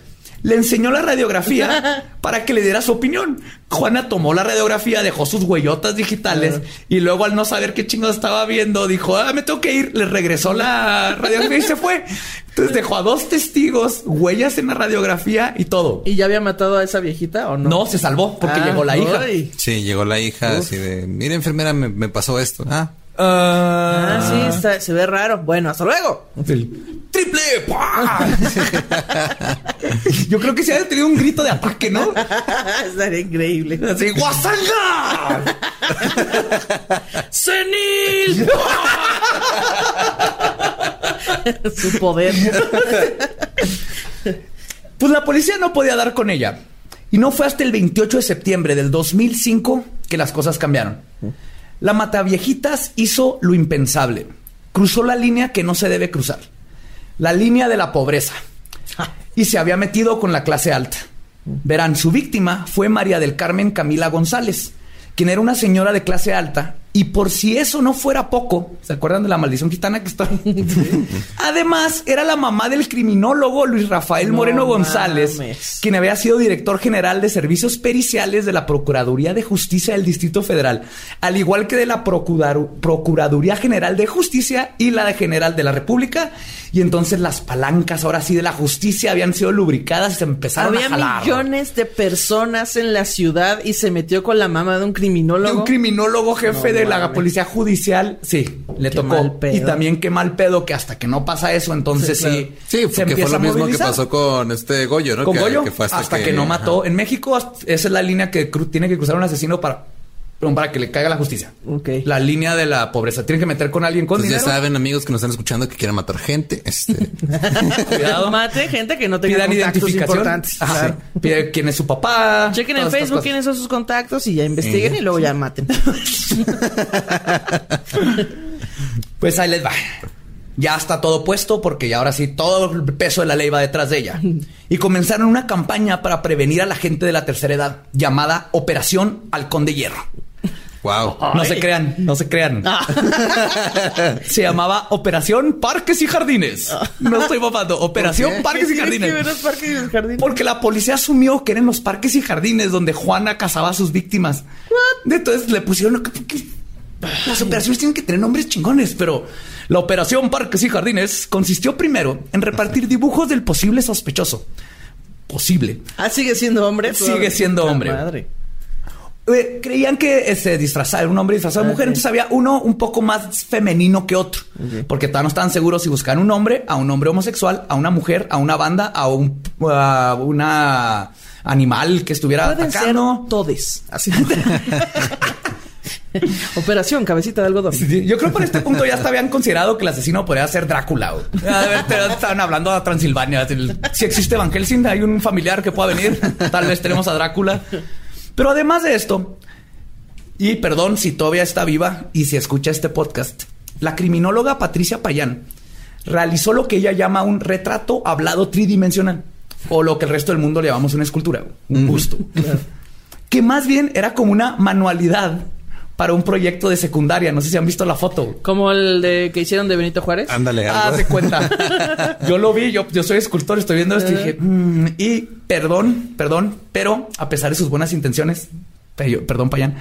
le enseñó la radiografía [laughs] para que le diera su opinión. Juana tomó la radiografía, dejó sus huellotas digitales y luego al no saber qué chingados estaba viendo, dijo, ah, me tengo que ir. Le regresó la radiografía y se fue. Entonces dejó a dos testigos, huellas en la radiografía y todo. ¿Y ya había matado a esa viejita o no? No, se salvó porque Ah, llegó la hija. Sí, llegó la hija así de, mira enfermera, me, me pasó esto. Ah, Ah, sí, está- se ve raro. Bueno, hasta luego. Triple. ¡pah! [laughs] Yo creo que se ha tenido un grito de ataque, ¿no? [laughs] Estaría increíble. Así, ¡Guasanga! [laughs] ¡Senil! Su poder. Pues la policía no podía dar con ella. Y no fue hasta el 28 de septiembre del 2005 que las cosas cambiaron. La mataviejitas hizo lo impensable. Cruzó la línea que no se debe cruzar. La línea de la pobreza. Y se había metido con la clase alta. Verán, su víctima fue María del Carmen Camila González, quien era una señora de clase alta. Y por si eso no fuera poco, ¿se acuerdan de la maldición gitana que está? [laughs] Además, era la mamá del criminólogo Luis Rafael No Moreno González, mames. quien había sido director general de servicios periciales de la Procuraduría de Justicia del Distrito Federal, al igual que de la Procurar- Procuraduría General de Justicia y la de General de la República. Y entonces las palancas, ahora sí, de la justicia habían sido lubricadas y se empezaron Había a jalar. millones de personas en la ciudad y se metió con la mamá de un De criminólogo. un criminólogo jefe No de la mames. policía judicial, sí, le Qué tocó. mal pedo. Y también qué mal pedo que hasta que no pasa eso, entonces Sí, sí, claro. Sí, se porque fue empieza lo mismo que pasó con este Goyo, ¿no? con que, Goyo que fue hasta, que, no mató. En México hasta- esa es la línea que tiene que cruzar un asesino para, perdón, para que le caiga la justicia. Ok. La línea de la pobreza. Tiene que meter con alguien con Pues ya saben, amigos que nos están escuchando que quieran matar gente. Este, [laughs] Cuidado. Mate gente que no tenga Pidan contactos identificación. importantes. Ajá, Claro. sí. Pide quién es su papá. Chequen en Facebook quiénes son sus contactos y ya investiguen y luego ya maten. [laughs] Pues ahí les va. Ya está todo puesto porque ya ahora sí todo el peso de la ley va detrás de ella. Y comenzaron una campaña para prevenir a la gente de la tercera edad llamada Operación Halcón de Hierro. Wow. No se crean, no se crean. [laughs] se llamaba Operación Parques y Jardines. No estoy bobando. Operación qué? Parques y que Jardines. los parques y los jardines. Porque la policía asumió que eran los parques y jardines donde Juana cazaba a sus víctimas. Entonces le pusieron... Las operaciones tienen que tener nombres chingones, pero la operación Parques y Jardines consistió primero en repartir dibujos del posible sospechoso. Posible. Ah, sigue siendo hombre. Sigue siendo hombre. Madre. Eh, creían que se disfrazaba, era un hombre disfrazado de Ah, mujer, entonces había uno un poco más femenino que otro, porque todavía no estaban seguros si buscaban un hombre, a un hombre homosexual, a una mujer, a una banda, a un a una animal que estuviera Pueden ser atacando. todes. Así. [laughs] Operación Cabecita de Algodón. Sí, Yo creo que por este punto ya hasta habían considerado que el asesino podría ser Drácula. estaban hablando a Transilvania. Si existe Van Helsing, hay un familiar que pueda venir. Tal vez tenemos a Drácula. Pero además de esto, y perdón si todavía está viva y si escucha este podcast, la criminóloga Patricia Payán realizó lo que ella llama un retrato hablado tridimensional. O lo que el resto del mundo le llamamos una escultura, un busto. Que más bien era como una manualidad para un proyecto de secundaria. No sé si han visto la foto. Como el de que hicieron de Benito Juárez. Ándale, Ah, se cuenta. [laughs] Yo lo vi, yo, yo soy escultor, estoy viendo esto y dije, "Mm", y perdón, perdón, pero a pesar de sus buenas intenciones, perdón, Payán,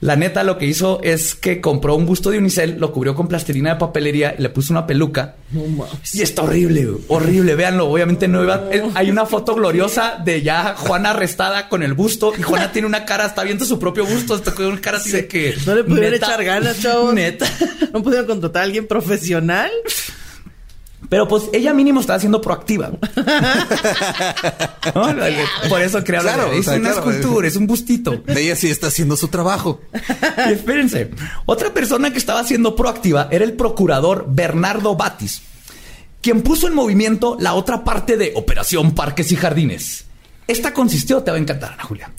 la neta lo que hizo es que compró un busto de unicel, lo cubrió con plastilina de papelería y le puso una peluca. No mames. Y está horrible, horrible, véanlo. Obviamente no iba. Hay una foto [laughs] gloriosa de ya Juana arrestada con el busto y Juana tiene una cara, está viendo su propio busto, está con una cara así de que. No le pudieron neta, echar ganas, chavos. Neta. No pudieron contratar a alguien profesional. Pero pues ella mínimo estaba siendo proactiva. [laughs] ¿No? Por eso creo Claro, es o sea, una claro. escultura, es un bustito. Ella sí está haciendo su trabajo. [laughs] Y espérense, otra persona que estaba siendo proactiva era el procurador Bernardo Batis, quien puso en movimiento la otra parte de Operación Parques y Jardines. Esta consistió, te va a encantar, Ana Julia.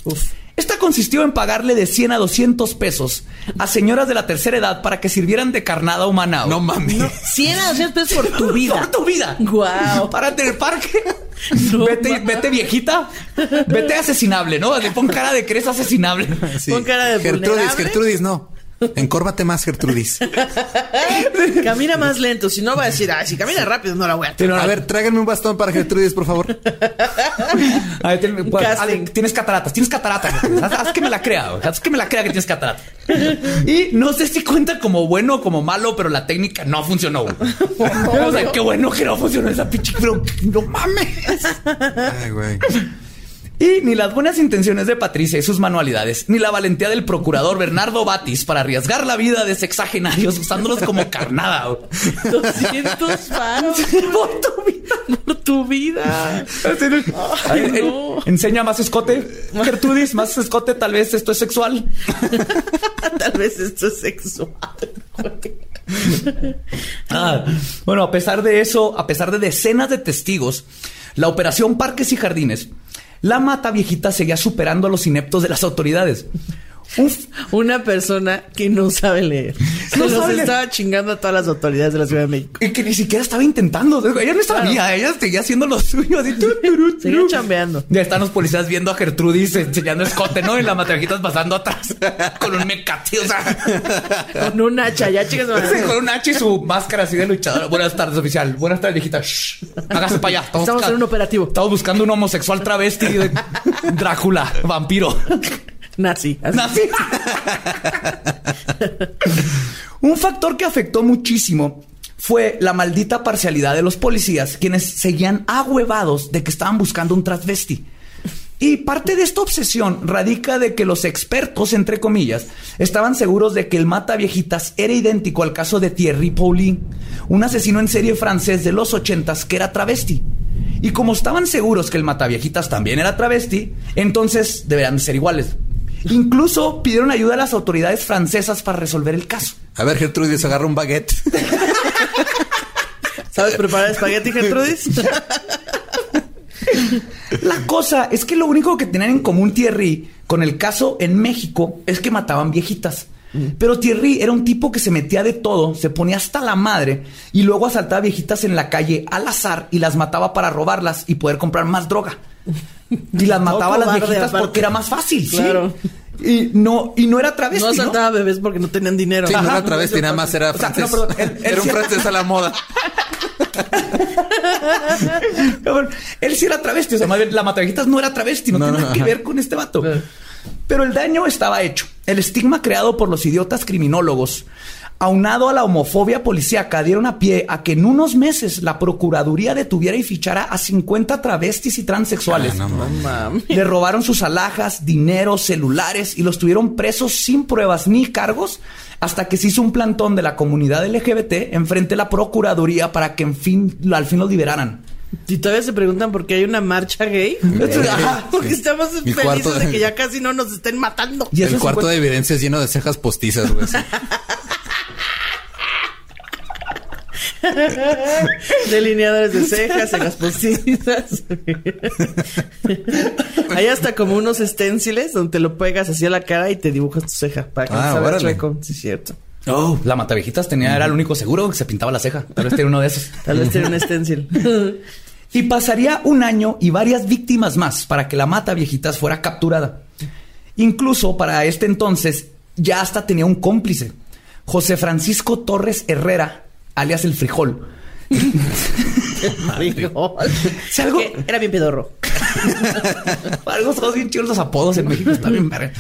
Esta consistió en pagarle de 100 a 200 pesos a señoras de la tercera edad para que sirvieran de carnada humana. No mames. 100 a 200 pesos por tu [laughs] vida. Por tu vida. Guau. Párate en el parque. No vete, vete viejita. Vete asesinable, ¿no? Le pon cara de que eres asesinable. Sí. Pon cara de Gertrudis, vulnerable. Gertrudis, no. Encórvate más, Gertrudis. [laughs] Camina más lento. Si no va a decir, ay, si camina rápido no la voy a Pero, A ver, tráiganme un bastón para Gertrudis, por favor. [laughs] a ver, ten- pues. Ale, tienes cataratas, tienes cataratas. Haz, haz que me la crea, haz que me la crea que tienes cataratas. Y no sé si cuenta como bueno o como malo, pero la técnica no funcionó. güey. [laughs] o sea, qué bueno que no funcionó esa pinche, pero no mames. Ay, güey. Y ni las buenas intenciones de Patricia y sus manualidades, ni la valentía del procurador Bernardo Batis para arriesgar la vida de sexagenarios usándolos como carnada. güey. 200 varos. [laughs] Por tu vi- por tu vida. Ay, Ay, eh, no. Enseña más escote. Gertrudis, más escote. Tal vez esto es sexual. [laughs] Tal vez esto es sexual. Ah, bueno, a pesar de eso, a pesar de decenas de testigos, la operación Parques y Jardines, la mata viejita seguía superando a los ineptos de las autoridades. Uf, [laughs] Una persona que no sabe leer. Se No los sabe leer. estaba chingando a todas las autoridades de la Ciudad de México. y que ni siquiera estaba intentando. Ella no sabía, ella seguía haciendo lo suyo. Así, tu, [laughs] Seguía chambeando. Ya están los policías viendo a Gertrudis enseñando escote, ¿no? Y la mata viejita pasando atrás [laughs] con un mecate, o sea, Con un hacha, ya chicas. sí, con un hacha y su máscara así de luchador. Buenas tardes, oficial. Buenas tardes, viejita. Shh, hágase para allá. Estamos en un operativo. Estamos buscando un homosexual travesti de Drácula, vampiro. Nazi. Nazi. [laughs] un factor que afectó muchísimo fue la maldita parcialidad de los policías, quienes seguían ahuevados de que estaban buscando un transvesti. Y parte de esta obsesión radica de que los expertos, entre comillas, estaban seguros de que el mata viejitas era idéntico al caso de Thierry Paulin, un asesino en serie francés de los ochentas que era travesti. Y como estaban seguros que el mata viejitas también era travesti, entonces deberían de ser iguales. Incluso pidieron ayuda a las autoridades francesas para resolver el caso. A ver, Gertrudis, agarra un baguette. [laughs] ¿Sabes preparar espagueti, Gertrudis? [laughs] La cosa es que lo único que tenían en común Thierry con el caso en México es que mataban viejitas. Pero Thierry era un tipo que se metía de todo, se ponía hasta la madre y luego asaltaba viejitas en la calle al azar y las mataba para robarlas y poder comprar más droga. Y las mataba a las viejitas aparte. porque era más fácil, ¿sí? Claro. Y no, y no era travesti, No ¿no? asaltaba bebés porque no tenían dinero. Sí, no era travesti, nada más era O sea, francés. no, perdón, él- él era un francés a la moda. [laughs] Él sí era travesti, o sea, más bien la mataviejitas no era travesti, no, No, nada que ver con este vato. Pero el daño estaba hecho. El estigma creado por los idiotas criminólogos, aunado a la homofobia policíaca, dieron a pie a que en unos meses la Procuraduría detuviera y fichara a 50 travestis y transexuales. Ah, no, No mames. Le robaron sus alhajas, dinero, celulares y los tuvieron presos sin pruebas ni cargos hasta que se hizo un plantón de la comunidad LGBT enfrente de la Procuraduría para que en fin, al fin los liberaran. Y todavía se preguntan por qué hay una marcha gay. Ajá. [laughs] Porque estamos Mi felices cuarto de de- que ya casi no nos estén matando. Y el cuarto 50 de evidencias lleno de cejas postizas, güey. [laughs] [laughs] Delineadores de cejas, cejas postizas. [laughs] Hay hasta como unos esténciles donde te lo pegas así a la cara y te dibujas tu ceja para que Ah, no chueco. Sí, es cierto. Oh, la mataviejitas tenía, era el único seguro que se pintaba la ceja. Tal vez tenía uno de esos. Tal vez tiene un esténcil. [laughs] Y pasaría un año y varias víctimas más para que la mata viejitas fuera capturada. Incluso para este entonces ya hasta tenía un cómplice, José Francisco Torres Herrera, alias el frijol. [laughs] Frijol. Si algo- Era bien pedorro. [laughs] Algo son bien chidos los apodos en México, está bien verga.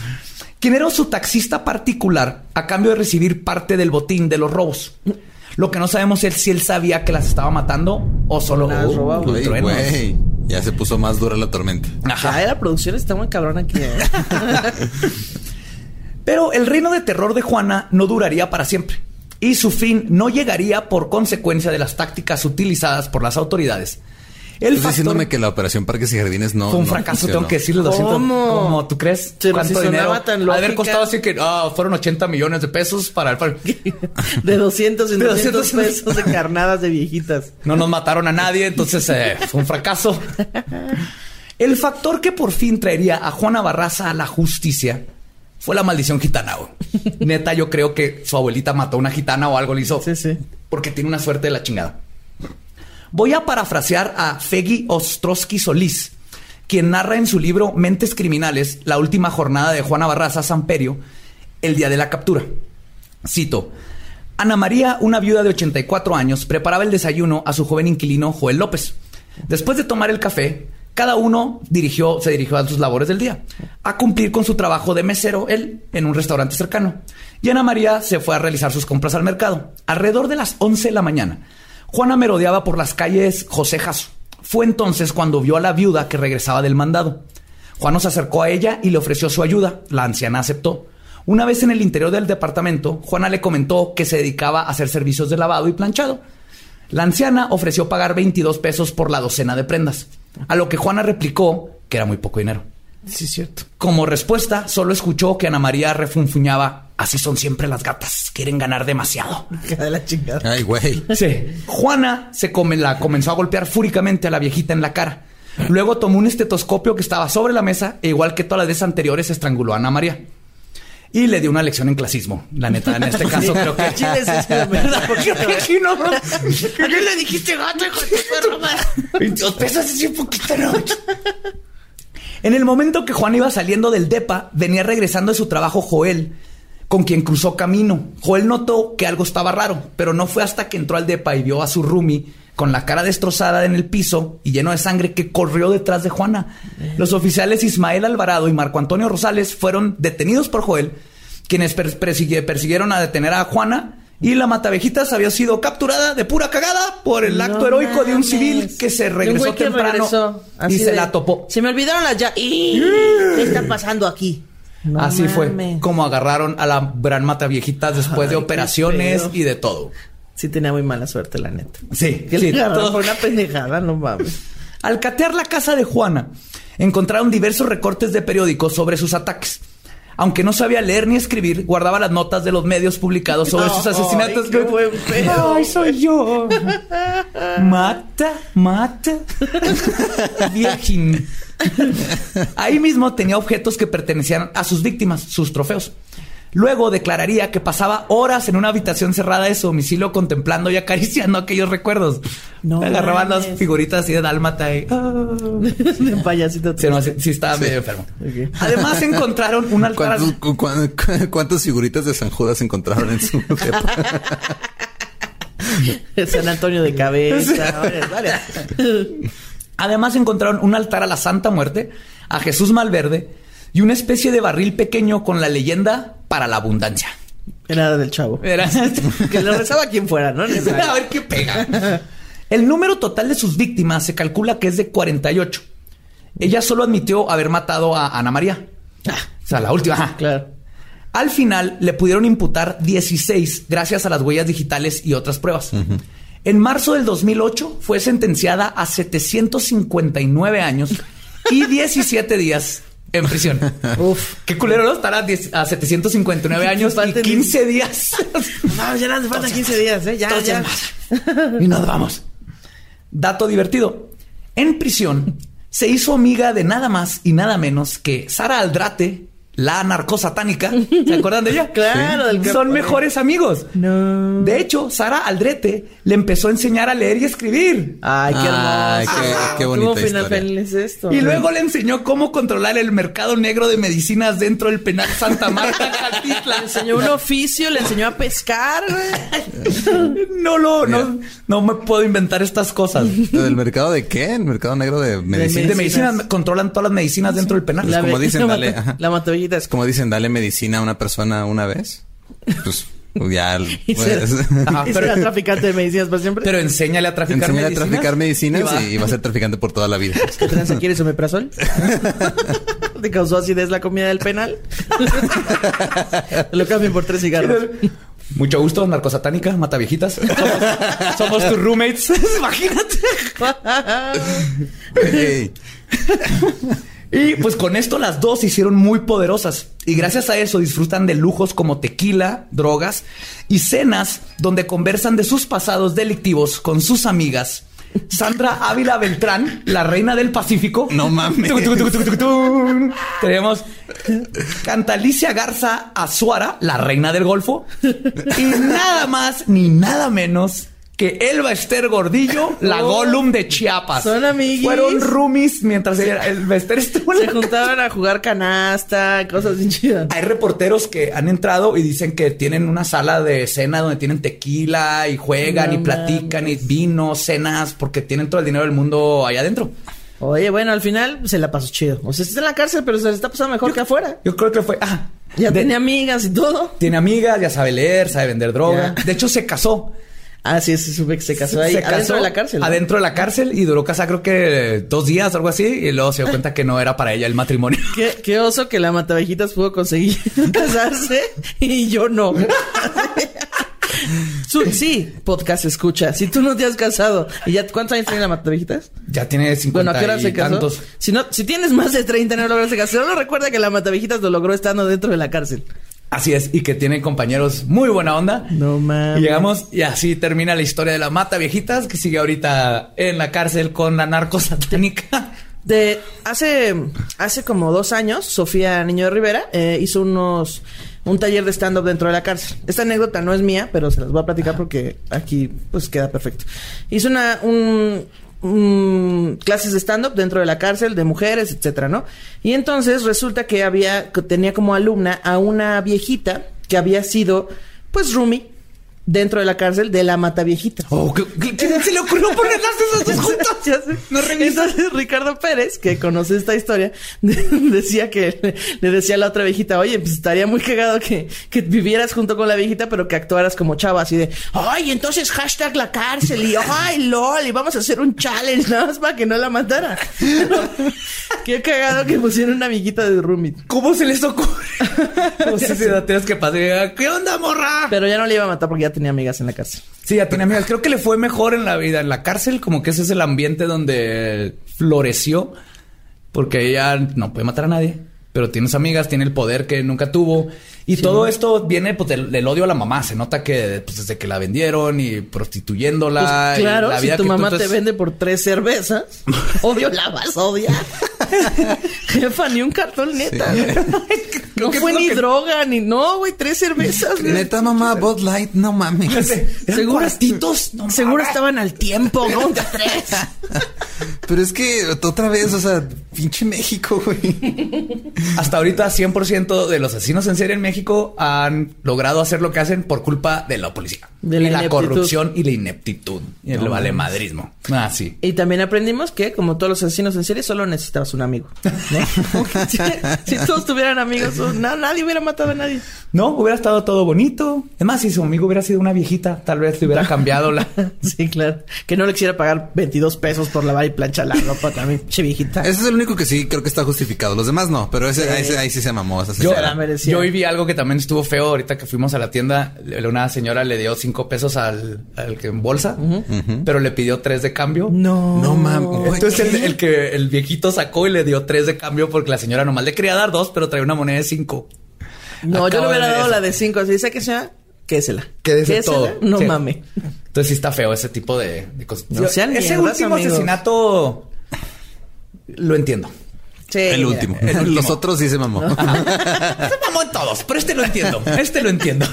Quien era su taxista particular a cambio de recibir parte del botín de los robos. Lo que no sabemos es si él sabía que las estaba matando o solo Las uh, robaba. Ya se puso más dura la tormenta. Ajá. Ya, la producción está muy cabrona aquí. ¿eh? [laughs] Pero el reino de terror de Juana no duraría para siempre. Y su fin no llegaría por consecuencia de las tácticas utilizadas por las autoridades. El Estás factor diciéndome que la operación Parques y Jardines no. fue un no fracaso, funcionó. tengo que decirlo. Lo siento. ¿Cómo? ¿Cómo tú crees? Pero ¿Cuánto si sonaba dinero? tan haber costado así que ah, fueron 80 millones de pesos para el... para- [laughs] De [laughs] 200 en De 200 200 pesos de carnadas de viejitas. No nos mataron a nadie, entonces eh, fue un fracaso. [laughs] El factor que por fin traería a Juana Barraza a la justicia fue la maldición gitana. güey. [laughs] Neta, yo creo que su abuelita mató a una gitana o algo le hizo. Sí, sí. Porque tiene una suerte de la chingada. Voy a parafrasear a Feggy Ostrowski Solís, quien narra en su libro Mentes Criminales la última jornada de Juana Barraza Samperio, el día de la captura. Cito. Ana María, una viuda de 84 años, preparaba el desayuno a su joven inquilino Joel López. Después de tomar el café, cada uno dirigió, se dirigió a sus labores del día, a cumplir con su trabajo de mesero, él, en un restaurante cercano. Y Ana María se fue a realizar sus compras al mercado. Alrededor de las 11 de la mañana, Juana merodeaba por las calles José Jasso. Fue entonces cuando vio a la viuda que regresaba del mandado. Juan se acercó a ella y le ofreció su ayuda. La anciana aceptó. Una vez en el interior del departamento, Juana le comentó que se dedicaba a hacer servicios de lavado y planchado. La anciana ofreció pagar 22 pesos por la docena de prendas, a lo que Juana replicó que era muy poco dinero. Sí, es cierto. Como respuesta, solo escuchó que Ana María refunfuñaba, así son siempre las gatas, quieren ganar demasiado. [laughs] Queda de la chingada. Ay, güey. Sí. Juana se come- la comenzó a golpear fúricamente a la viejita en la cara. Luego tomó un estetoscopio que estaba sobre la mesa e igual que todas las veces anteriores estranguló a Ana María. Y le dio una lección en clasismo. La neta, en este [laughs] caso creo que... Chile lo merece poquito. Sí, [laughs] no, bro. ¿Por qué le dijiste gato, hijo de madre? 22 pesos es un poquito, ¿no? En el momento que Juan iba saliendo del DEPA, venía regresando de su trabajo Joel, con quien cruzó camino. Joel notó que algo estaba raro, pero no fue hasta que entró al DEPA y vio a su roomie con la cara destrozada en el piso y lleno de sangre que corrió detrás de Juana. Los oficiales Ismael Alvarado y Marco Antonio Rosales fueron detenidos por Joel, quienes persigue- persiguieron a detener a Juana. Y la matavejitas había sido capturada de pura cagada por el No acto heroico de un civil que se regresó que temprano regresó, y se la topó. Se me olvidaron las ya. ¿Y qué está pasando aquí? No Así fue como agarraron a la gran mataviejitas después de Ay, operaciones y de todo. Sí tenía muy mala suerte, la neta. Sí, Que sí, le todo. por una pendejada, no mames. Al catear la casa de Juana, encontraron diversos recortes de periódicos sobre sus ataques. Aunque no sabía leer ni escribir, guardaba las notas de los medios publicados sobre [laughs] sus Ay, asesinatos. qué buen pedo. Ay, soy yo. Mata, mata. [laughs] Virgin. Ahí mismo tenía objetos que pertenecían a sus víctimas, sus trofeos. Luego declararía que pasaba horas en una habitación cerrada de su domicilio contemplando y acariciando [laughs] aquellos recuerdos. No Agarraban las figuritas así de dálmata y... ah. [laughs] De payasito. Sí, no, sí, sí estaba medio enfermo. Además encontraron un altar... ¿Cuántos- cu- cu- ¿Cuántas figuritas de San Judas encontraron en su? [laughs] San Antonio de cabeza. varias, varias. Además encontraron un altar a la Santa Muerte, a Jesús Malverde y una especie de barril pequeño con la leyenda para la abundancia. Era del chavo. Era... [laughs] Que le rezaba a quien fuera, ¿no? [laughs] a ver qué pega. [laughs] El número total de sus víctimas se calcula que es de 48. Ella solo admitió haber matado a Ana María. O sea, la última. ajá. Claro. Al final le pudieron imputar 16 gracias a las huellas digitales y otras pruebas. En marzo del 2008 fue sentenciada a 759 años y 17 días en prisión. [laughs] Uf. Qué culero, ¿no? Estar a, 10 a 759 años y Faltan 15 días. No, ya nos faltan 15 días, ¿eh? Ya, ya. Y nos vamos. Dato divertido. En prisión se hizo amiga de nada más y nada menos que Sara Aldrate, la narcosatánica. ¿Se acuerdan de ella? [laughs] Claro, del que- Son mejores amigos. No. De hecho, Sara Aldrete le empezó a enseñar a leer y escribir. Ay, qué hermoso. Ay, qué- qué bonita ¿Cómo historia. feliz es esto? Y luego le enseñó cómo controlar el mercado negro de medicinas dentro del penal Santa Marta, [laughs] Le Catitla. enseñó un oficio, le enseñó a pescar. [laughs] No lo, no, no me puedo inventar estas cosas. ¿Lo ¿Del mercado de qué? ¿El mercado negro de medicina? De medicinas, controlan todas las medicinas dentro del penal. como ve- dicen, la dale. La matavellita es Como dicen, dale medicina a una persona una vez. Pues ya. [laughs] Y pues, será- [laughs] y pero- será traficante de medicinas para siempre. Pero enséñale a traficar Enseñale a medicinas. traficar medicinas y va. y va a ser traficante por toda la vida. ¿Qué tranza quieres omeprazol? [laughs] ¿Te causó acidez la comida del penal? Lo cambien por tres cigarros. Mucho gusto, narcosatánica, mata viejitas. Somos, somos tus roommates. Imagínate. Ey. Y pues con esto las dos se hicieron muy poderosas. Y gracias a eso disfrutan de lujos como tequila, drogas y cenas donde conversan de sus pasados delictivos con sus amigas. Sandra Ávila Beltrán, la reina del Pacífico. No mames. Tenemos Cantalicia Garza Azuara, la reina del Golfo. Y nada más ni nada menos que Elba Esther Gordillo, la Oh. Gollum de Chiapas. Son. Fueron roomies mientras Elba Esther estuvo Se la- juntaban a jugar canasta, cosas bien chidas. Hay reporteros que han entrado y dicen que tienen una sala de cena donde tienen tequila y juegan No y platican y vino, cenas, porque tienen todo el dinero del mundo allá adentro. Oye, bueno, al final se la pasó chido. O sea, está en la cárcel, pero se le está pasando mejor que afuera. Yo creo que fue. Ah, Ya de- tenía amigas y todo. Tiene amigas, ya sabe leer, sabe vender droga. Ya. De hecho, se casó. Ah, sí, sí, supe que se casó ahí. Se adentro casó de la cárcel. ¿no? Adentro de la cárcel y duró casada creo que dos días, algo así. Y luego se dio cuenta que no era para ella el matrimonio. Qué, qué oso que la matavejitas pudo conseguir [laughs] casarse y yo no. Sí, podcast escucha. Si tú no te has casado y ya cuántos años tiene la Matavijitas? Ya tiene 50 Bueno, ¿a qué hora se casó? tantos. Si no, si tienes más de 30 no lograste casar, solo recuerda que la Matavijitas lo logró estando dentro de la cárcel. Así es, y que tiene compañeros muy buena onda. No mames. Y llegamos y así termina la historia de la mata viejitas que sigue ahorita en la cárcel con la narco satánica. [laughs] De hace, hace como dos años, Sofía Niño de Rivera eh, hizo unos un taller de stand-up dentro de la cárcel. Esta anécdota no es mía, pero se las voy a platicar porque aquí pues queda perfecto. Hizo una un, un- clases de stand-up dentro de la cárcel de mujeres, etcétera, ¿no? Y entonces resulta que había que tenía como alumna a una viejita que había sido pues roomie dentro de la cárcel de la mata viejita. Oh, ¿qué, [laughs] se le ocurrió ponerlas esas dos juntas? [laughs] No [laughs] revisa. Entonces Ricardo Pérez, que conoce esta historia, decía que le, le decía a la otra viejita, oye, pues estaría muy cagado que, que vivieras junto con la viejita, pero que actuaras como chava, así de, ay, entonces hashtag la cárcel y ay, lol, y vamos a hacer un challenge nada más para que no la matara. Qué cagado que pusieron una amiguita de Rumi. ¿Cómo se les ocurre? Como si se que diga, ¿qué onda, morra? Pero ya no le iba a matar porque ya tenía amigas en la cárcel. Sí, ya tiene amigas. Creo que le fue mejor en la vida. En la cárcel, como que ese es el ambiente donde floreció. Porque ella no puede matar a nadie. Pero tiene sus amigas, tiene el poder que nunca tuvo. Y todo esto viene pues, del, del odio a la mamá. Se nota que pues, desde que la vendieron y prostituyéndola. Pues y claro, la si vida tu que tú, mamá te vende por tres cervezas, [laughs] obvio la vas a odiar. [laughs] [laughs] Jefa, ni un cartón neta. Creo No que fue ni que- droga, ni no, güey, tres cervezas. güey. Neta, mamá, Bud Light, no mames. Seguro- cuartitos. No Seguro mames. estaban al tiempo, ¿no? Tres. [laughs] Pero es que otra vez, o sea, pinche México, güey. Hasta ahorita 100% de los asesinos en serie en México han logrado hacer lo que hacen por culpa de la policía. De y la la ineptitud. corrupción y la ineptitud. Y el valemadrismo. Ah, sí. Y también aprendimos que, como todos los asesinos en serie, solo necesitabas un amigo. ¿no? [laughs] [laughs] si, si todos tuvieran amigos, [laughs] no, nadie hubiera matado a nadie. No, hubiera estado todo bonito. Es más, si su amigo hubiera sido una viejita, tal vez le hubiera [laughs] cambiado la... [laughs] Sí, claro. Que no le quisiera pagar 22 pesos por lavar y planchar la ropa también, che viejita. Ese es el único que sí creo que está justificado. Los demás no, pero ese, ahí, ahí sí se mamó. esa Yo, la merecía. yo hoy vi algo que también estuvo feo ahorita que fuimos a la tienda. Una señora le dio cinco pesos al, al que en bolsa, pero le pidió tres de cambio. No. No mames. Entonces el, el que el viejito sacó y le dio tres de cambio porque la señora nomás le quería dar dos, pero traía una moneda de cinco. No, yo le hubiera dado la de 5. Si dice que sea, quésela. Quédese Quésela, todo. No Sí. mame. Entonces sí está feo ese tipo de, de cosas. No ese mierdas, último amigos. asesinato lo entiendo. Sí, El mira. último. el [laughs] último. Los otros sí se mamó. [laughs] Se mamó en todos, pero este lo entiendo. Este lo entiendo.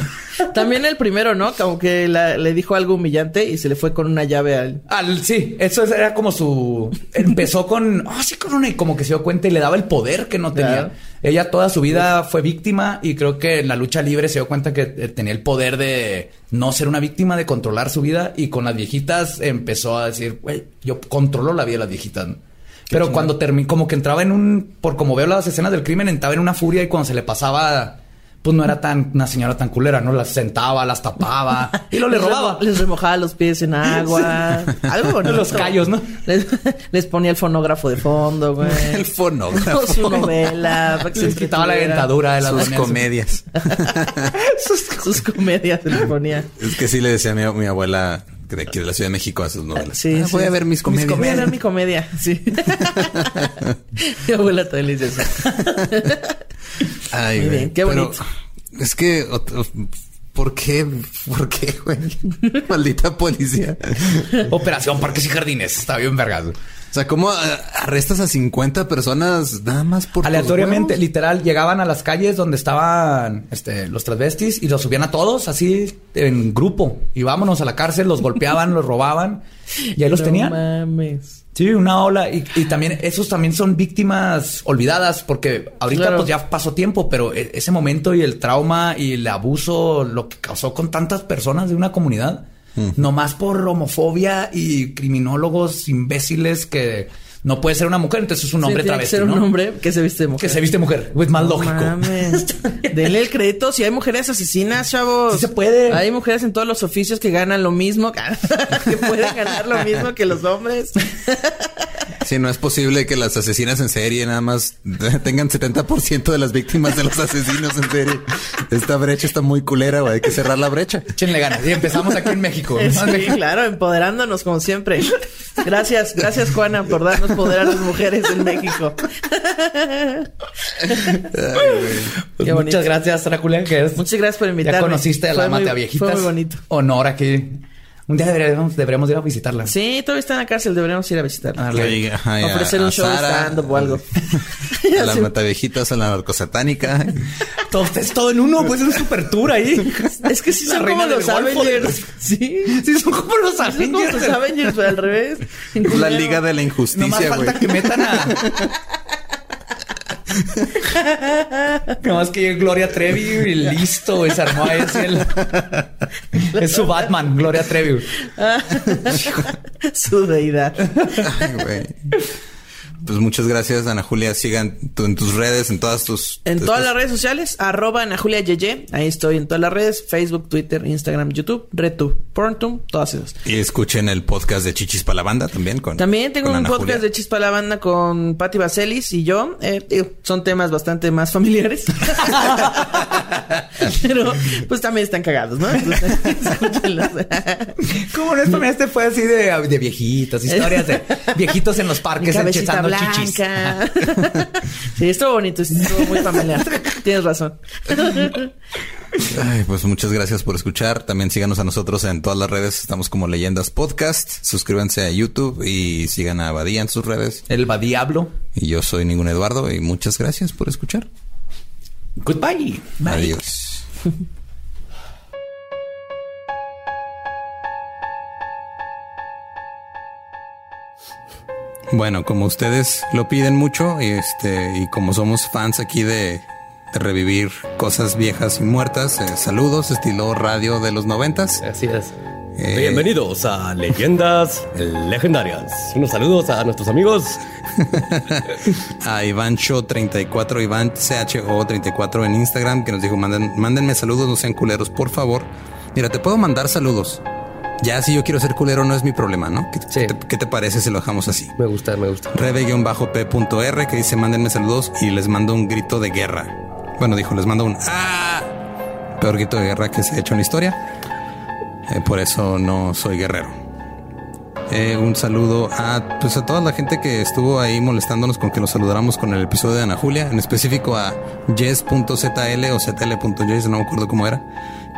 También el primero, ¿no? Como que la- le dijo algo humillante y se le fue con una llave al... Al, sí, eso era como su. Empezó con. Ah, sí, con una. Y como que se dio cuenta y le daba el poder que no tenía. Claro. Ella toda su vida fue víctima y creo que en la lucha libre se dio cuenta que eh, tenía el poder de no ser una víctima, de controlar su vida. Y con las viejitas empezó a decir, güey, yo controlo la vida de las viejitas. Pero cuando terminó, como que entraba en un. Por como veo las escenas del crimen, entraba en una furia y cuando se le pasaba. Pues no era tan una señora tan culera, ¿no? Las sentaba, las tapaba [laughs] y lo le Les robaba. Les remojaba los pies en agua. [laughs] Algo bonito. Los callos, ¿no? Les, [laughs] les ponía el fonógrafo de fondo, güey. El fonógrafo. Su novela. para que se Les quitaba la dentadura de la Sus doña. comedias. Sus comedias se les ponía. Es que sí le decía a mi, mi abuela de aquí de la Ciudad de México a sus novelas. Sí, Ah, sí. Voy a ver mis comedias. Voy a ver mi comedia. Sí. [laughs] Mi abuela también le dice eso. Ay, Muy bien, qué Pero bonito. Es que, ¿por qué? ¿Por qué, güey? [laughs] Maldita policía. Operación Parques y Jardines. Está bien vergado. O sea, ¿cómo arrestas a 50 personas nada más por Aleatoriamente, literal, llegaban a las calles donde estaban este, los transvestis y los subían a todos así en grupo. Y vámonos a la cárcel, los golpeaban, [laughs] los robaban. Y ahí los No tenían. mames. Sí, una ola. Y, y también, esos también son víctimas olvidadas porque ahorita Claro. pues ya pasó tiempo, pero e- ese momento y el trauma y el abuso, lo que causó con tantas personas de una comunidad, nomás por homofobia y criminólogos imbéciles que no puede ser una mujer, entonces es un hombre Sí, tiene que travesti, ser un ¿no? hombre que se viste de mujer. Que se viste mujer, es más No lógico. mames. [laughs] Denle el crédito si hay mujeres asesinas, chavos. Sí se puede. Hay mujeres en todos los oficios que ganan lo mismo, [laughs] que pueden ganar lo mismo que los hombres. [laughs] Sí, no es posible que las asesinas en serie nada más [laughs] tengan 70% de las víctimas de los asesinos en serie. Esta brecha está muy culera, güey. Hay que cerrar la brecha. Échenle ganas. Y empezamos aquí en México. [laughs] Sí, claro, empoderándonos como siempre. Gracias, gracias Juana por darnos poder a las mujeres en México. Pues muchas gracias, Julia, que es- Muchas gracias por invitarme. Ya conociste a la Fue muy- mate a viejitas. Fue muy bonito. Honor a que un día deberíamos, deberíamos ir a visitarla. Sí, todavía está en la cárcel, deberíamos ir a visitarla. Oye, Ofrecer un a show Sara, stand-up o algo. [laughs] A las mataviejitas, a la narcosatánica. Todo, es todo en uno, pues es un super tour ahí. Es que sí La son reina como los Avengers. Sí. Sí, son como los Son como Avengers. los Avengers, al revés. En La. Liga de la Injusticia, güey. falta que metan a. [laughs] [laughs] Nomás que Gloria Trevi y listo, güey. Se armó ahí así el... Es su Batman, Gloria Trevi. [laughs] Su deidad. Ay, güey. Pues muchas gracias, Ana Julia. Sigan tu- en tus redes, en todas tus... En todas tus- las redes sociales, arroba Ana Julia Yeye. Ahí estoy en todas las redes. Facebook, Twitter, Instagram, YouTube, RedTube, Porntum, todas esas. Y escuchen el podcast de Chichis para la banda también. Con, También tengo con un Ana podcast Julia. de Chispa la Banda con Patti Vaselis y yo. Eh, digo, son temas bastante más familiares. [laughs] Pero pues también están cagados, ¿no? Entonces, [laughs] escúchenlos. Como no es también este fue así de, de viejitos, historias de [laughs] viejitos en los parques enchezando chichis. Blanca. [laughs] sí, estuvo bonito, estuvo muy familiar. [laughs] Tienes razón. Ay, pues muchas gracias por escuchar. También síganos a nosotros en todas las redes. Estamos como Leyendas Podcast. Suscríbanse a YouTube y sigan a Badía en sus redes. El va diablo. Y yo soy Ningún Eduardo y muchas gracias por escuchar. Goodbye. Bye. Adiós. [laughs] Bueno, como ustedes lo piden mucho y este y como somos fans aquí de, de revivir cosas viejas y muertas, eh, saludos estilo radio de los noventas. Así es. Eh. Bienvenidos a Leyendas Legendarias. Unos saludos a nuestros amigos. [laughs] a Iván Show 34, Iván CHO 34 en Instagram, que nos dijo, manden, mándenme saludos, no sean culeros, por favor. Mira, te puedo mandar saludos. Ya si yo quiero ser culero no es mi problema, ¿no? ¿Qué, Sí. qué te, qué te parece si lo dejamos así? Me gusta, me gusta. Rebe-p.r que dice mándenme saludos y les mando un grito de guerra. Bueno, dijo, les mando un ¡Ah! Peor grito de guerra que se ha hecho en la historia. Eh, por eso no soy guerrero. Eh, un saludo a, pues a toda la gente que estuvo ahí molestándonos con que los saludáramos con el episodio de Ana Julia, en específico a Jess.zl o zl.jess, no me acuerdo cómo era,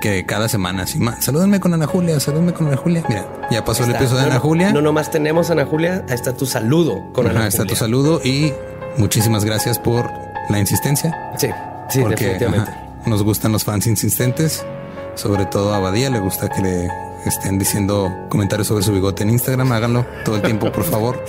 que cada semana así, "Ma, salúdenme con Ana Julia, salúdenme con Ana Julia. Mira, ya pasó el episodio de Ana Julia. No nomás tenemos a Ana Julia, ahí está tu saludo con Ajá, Ana está tu Julia. saludo y muchísimas gracias por la insistencia. Sí, sí, porque definitivamente. ajá, nos gustan los fans insistentes. Sobre todo a Badía le gusta que le estén diciendo comentarios sobre su bigote en Instagram. Háganlo todo el tiempo, por favor.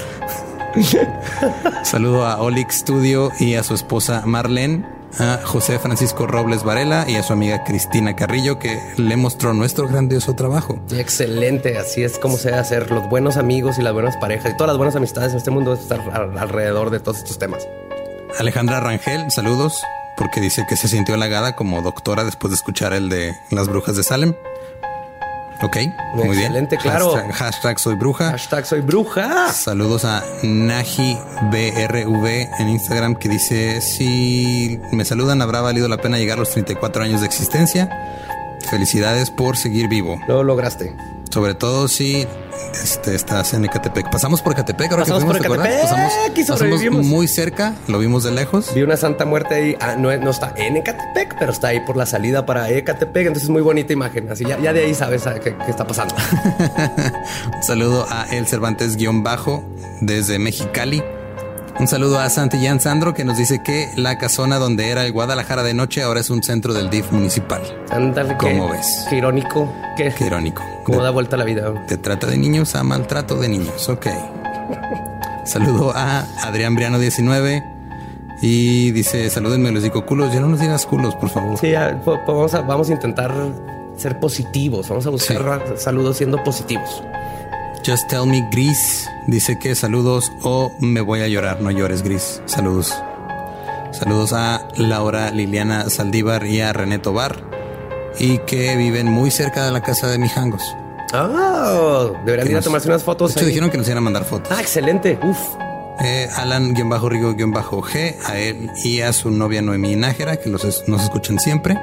[laughs] Saludo a Olix Studio y a su esposa Marlene, a José Francisco Robles Varela y a su amiga Cristina Carrillo que le mostró nuestro grandioso trabajo. Excelente, así es como se debe hacer. Los buenos amigos y las buenas parejas y todas las buenas amistades en este mundo estar al- alrededor de todos estos temas. Alejandra Rangel, saludos, porque dice que se sintió halagada como doctora después de escuchar el de las brujas de Salem. Ok, muy bien. Excelente, claro. Hashtag, hashtag soy bruja. Hashtag soy bruja. Saludos a Naji BRV en Instagram que dice si me saludan habrá valido la pena llegar a los 34 años de existencia. Felicidades por seguir vivo. Lo lograste. Sobre todo si este, estás en Ecatepec. Pasamos por Ecatepec ahora Pasamos que fuimos, por. Ecatepec Pasamos, muy cerca, lo vimos de lejos. Vi una santa muerte ahí. Ah, no, no está en Ecatepec, pero está ahí por la salida para Ecatepec. Entonces, muy bonita imagen. Así ya, ya de ahí sabes ah, qué, qué está pasando. [laughs] Un saludo a El Cervantes guion bajo desde Mexicali. Un saludo a Santillán Sandro que nos dice que la casona donde era el Guadalajara de noche ahora es un centro del DIF municipal. Ándale, ¿Cómo qué- ves? Qué irónico. Qué, Qué irónico. cómo da vuelta la vida. De trata de niños a maltrato de niños. Ok. Saludo a Adrián Briano 19 y dice salúdenme los digo culos. Ya no nos digas culos, por favor. Sí, ya, vamos, a, vamos a intentar ser positivos. Vamos a buscar saludos siendo positivos. Just Tell Me Gris dice que saludos o me voy a llorar, no llores Gris. Saludos. Saludos a Laura Liliana Saldívar y a René Tobar y que viven muy cerca de la casa de Mijangos. Ah, deberían ir a tomarse unas fotos. De hecho, ahí. dijeron que nos iban a mandar fotos. Ah, excelente. Uf. eh, Alan-Rigo-G, a él y a su novia Noemí Nájera, que los es- nos escuchan siempre.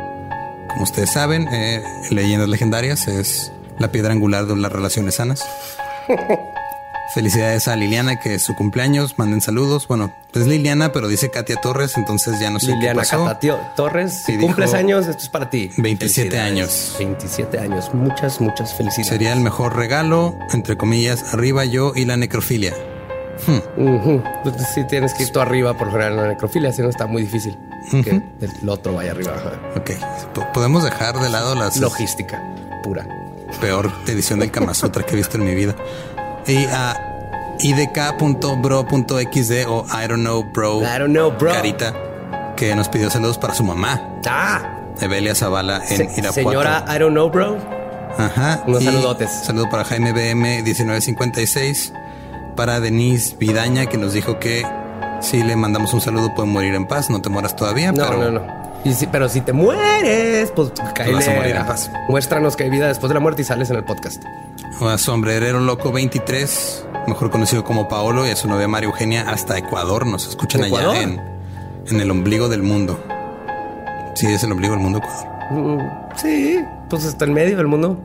Como ustedes saben, eh, Leyendas Legendarias es la piedra angular de las relaciones sanas. [laughs] Felicidades a Liliana, que es su cumpleaños. Manden saludos. Bueno, es Liliana, pero dice Katia Torres, entonces ya no sé Liliana qué pasó. Catatio Torres, si cumples años, esto es para ti. 27 Felicidades. años. 27 años. Muchas, muchas felicidades. Sería el mejor regalo, entre comillas, arriba yo y la necrofilia. Ujú. Pues sí, tienes que ir tú arriba por generar la necrofilia, si no está muy difícil que el otro vaya arriba. Ok, po- podemos dejar de lado las Logística pura. Peor edición del Kama Sutra que he visto en mi vida. Y a idk.bro.xd o I don't know bro. I don't know, bro. Carita que nos pidió saludos para su mamá, Ah, Evelia Zavala en se- Irapuato. señora, I don't know, bro. Ajá. Unos y saludotes. Saludo para Jaime BM 1956. Para Denise Vidaña que nos dijo que si le mandamos un saludo puede morir en paz. No te mueras todavía, No, pero no, no. Y si- pero si te mueres, pues cáele, vas a morir en paz. Muéstranos que hay vida después de la muerte y sales en el podcast. a Sombrerero Loco 23, mejor conocido como Paolo, y a su novia María Eugenia hasta Ecuador. Nos escuchan ¿Ecuador? allá en, en el ombligo del mundo. Sí, es el ombligo del mundo, Ecuador. Mm, sí, pues está en medio del mundo.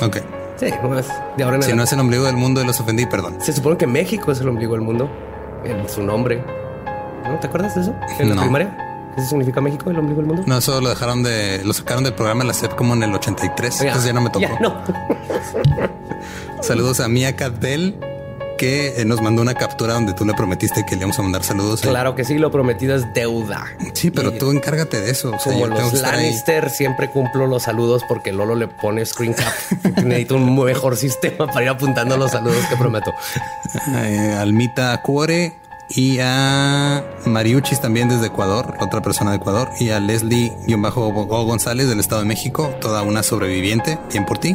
Ok. Sí, no es de ahora en Si no es el ombligo del mundo, los ofendí, perdón. Se supone que México es el ombligo del mundo. En su nombre. ¿No te acuerdas de eso? En la No. primaria. ¿Qué significa México, el ombligo del mundo? No, eso lo dejaron de, lo sacaron del programa de la SEP como en el 83. Entonces ya no me tocó. Ya, no. [laughs] Saludos a Mia Cadel, que eh, nos mandó una captura donde tú le prometiste que le íbamos a mandar saludos. Claro que sí, lo prometido es deuda. Sí, pero Y tú encárgate de eso. O sea, Como los. Lannister siempre cumplo los saludos porque Lolo le pone screen cap. [laughs] Necesito un mejor sistema para ir apuntando los saludos que prometo. [laughs] Eh, Almita Cuore y a Mariuchis también desde Ecuador, otra persona de Ecuador, y a Leslie-O González del Estado de México, toda una sobreviviente, bien por ti.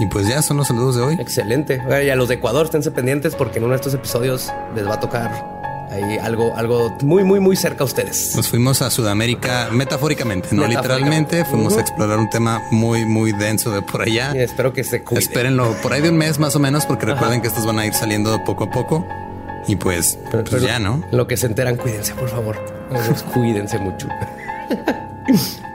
Y pues ya son los saludos de hoy. Excelente. Y a los de Ecuador, esténse pendientes porque en uno de estos episodios les va a tocar ahí algo, algo muy, muy, muy cerca a ustedes. Nos fuimos a Sudamérica metafóricamente, no Metafóricamente. literalmente. Fuimos Ujú. a explorar un tema muy, muy denso de por allá. Y espero que se cuiden. Espérenlo por ahí de un mes más o menos, porque recuerden que estos van a ir saliendo poco a poco. Y pues, Pero- pues pero ya, ¿no? Lo que se enteran, cuídense, por favor. Cuídense mucho. [laughs]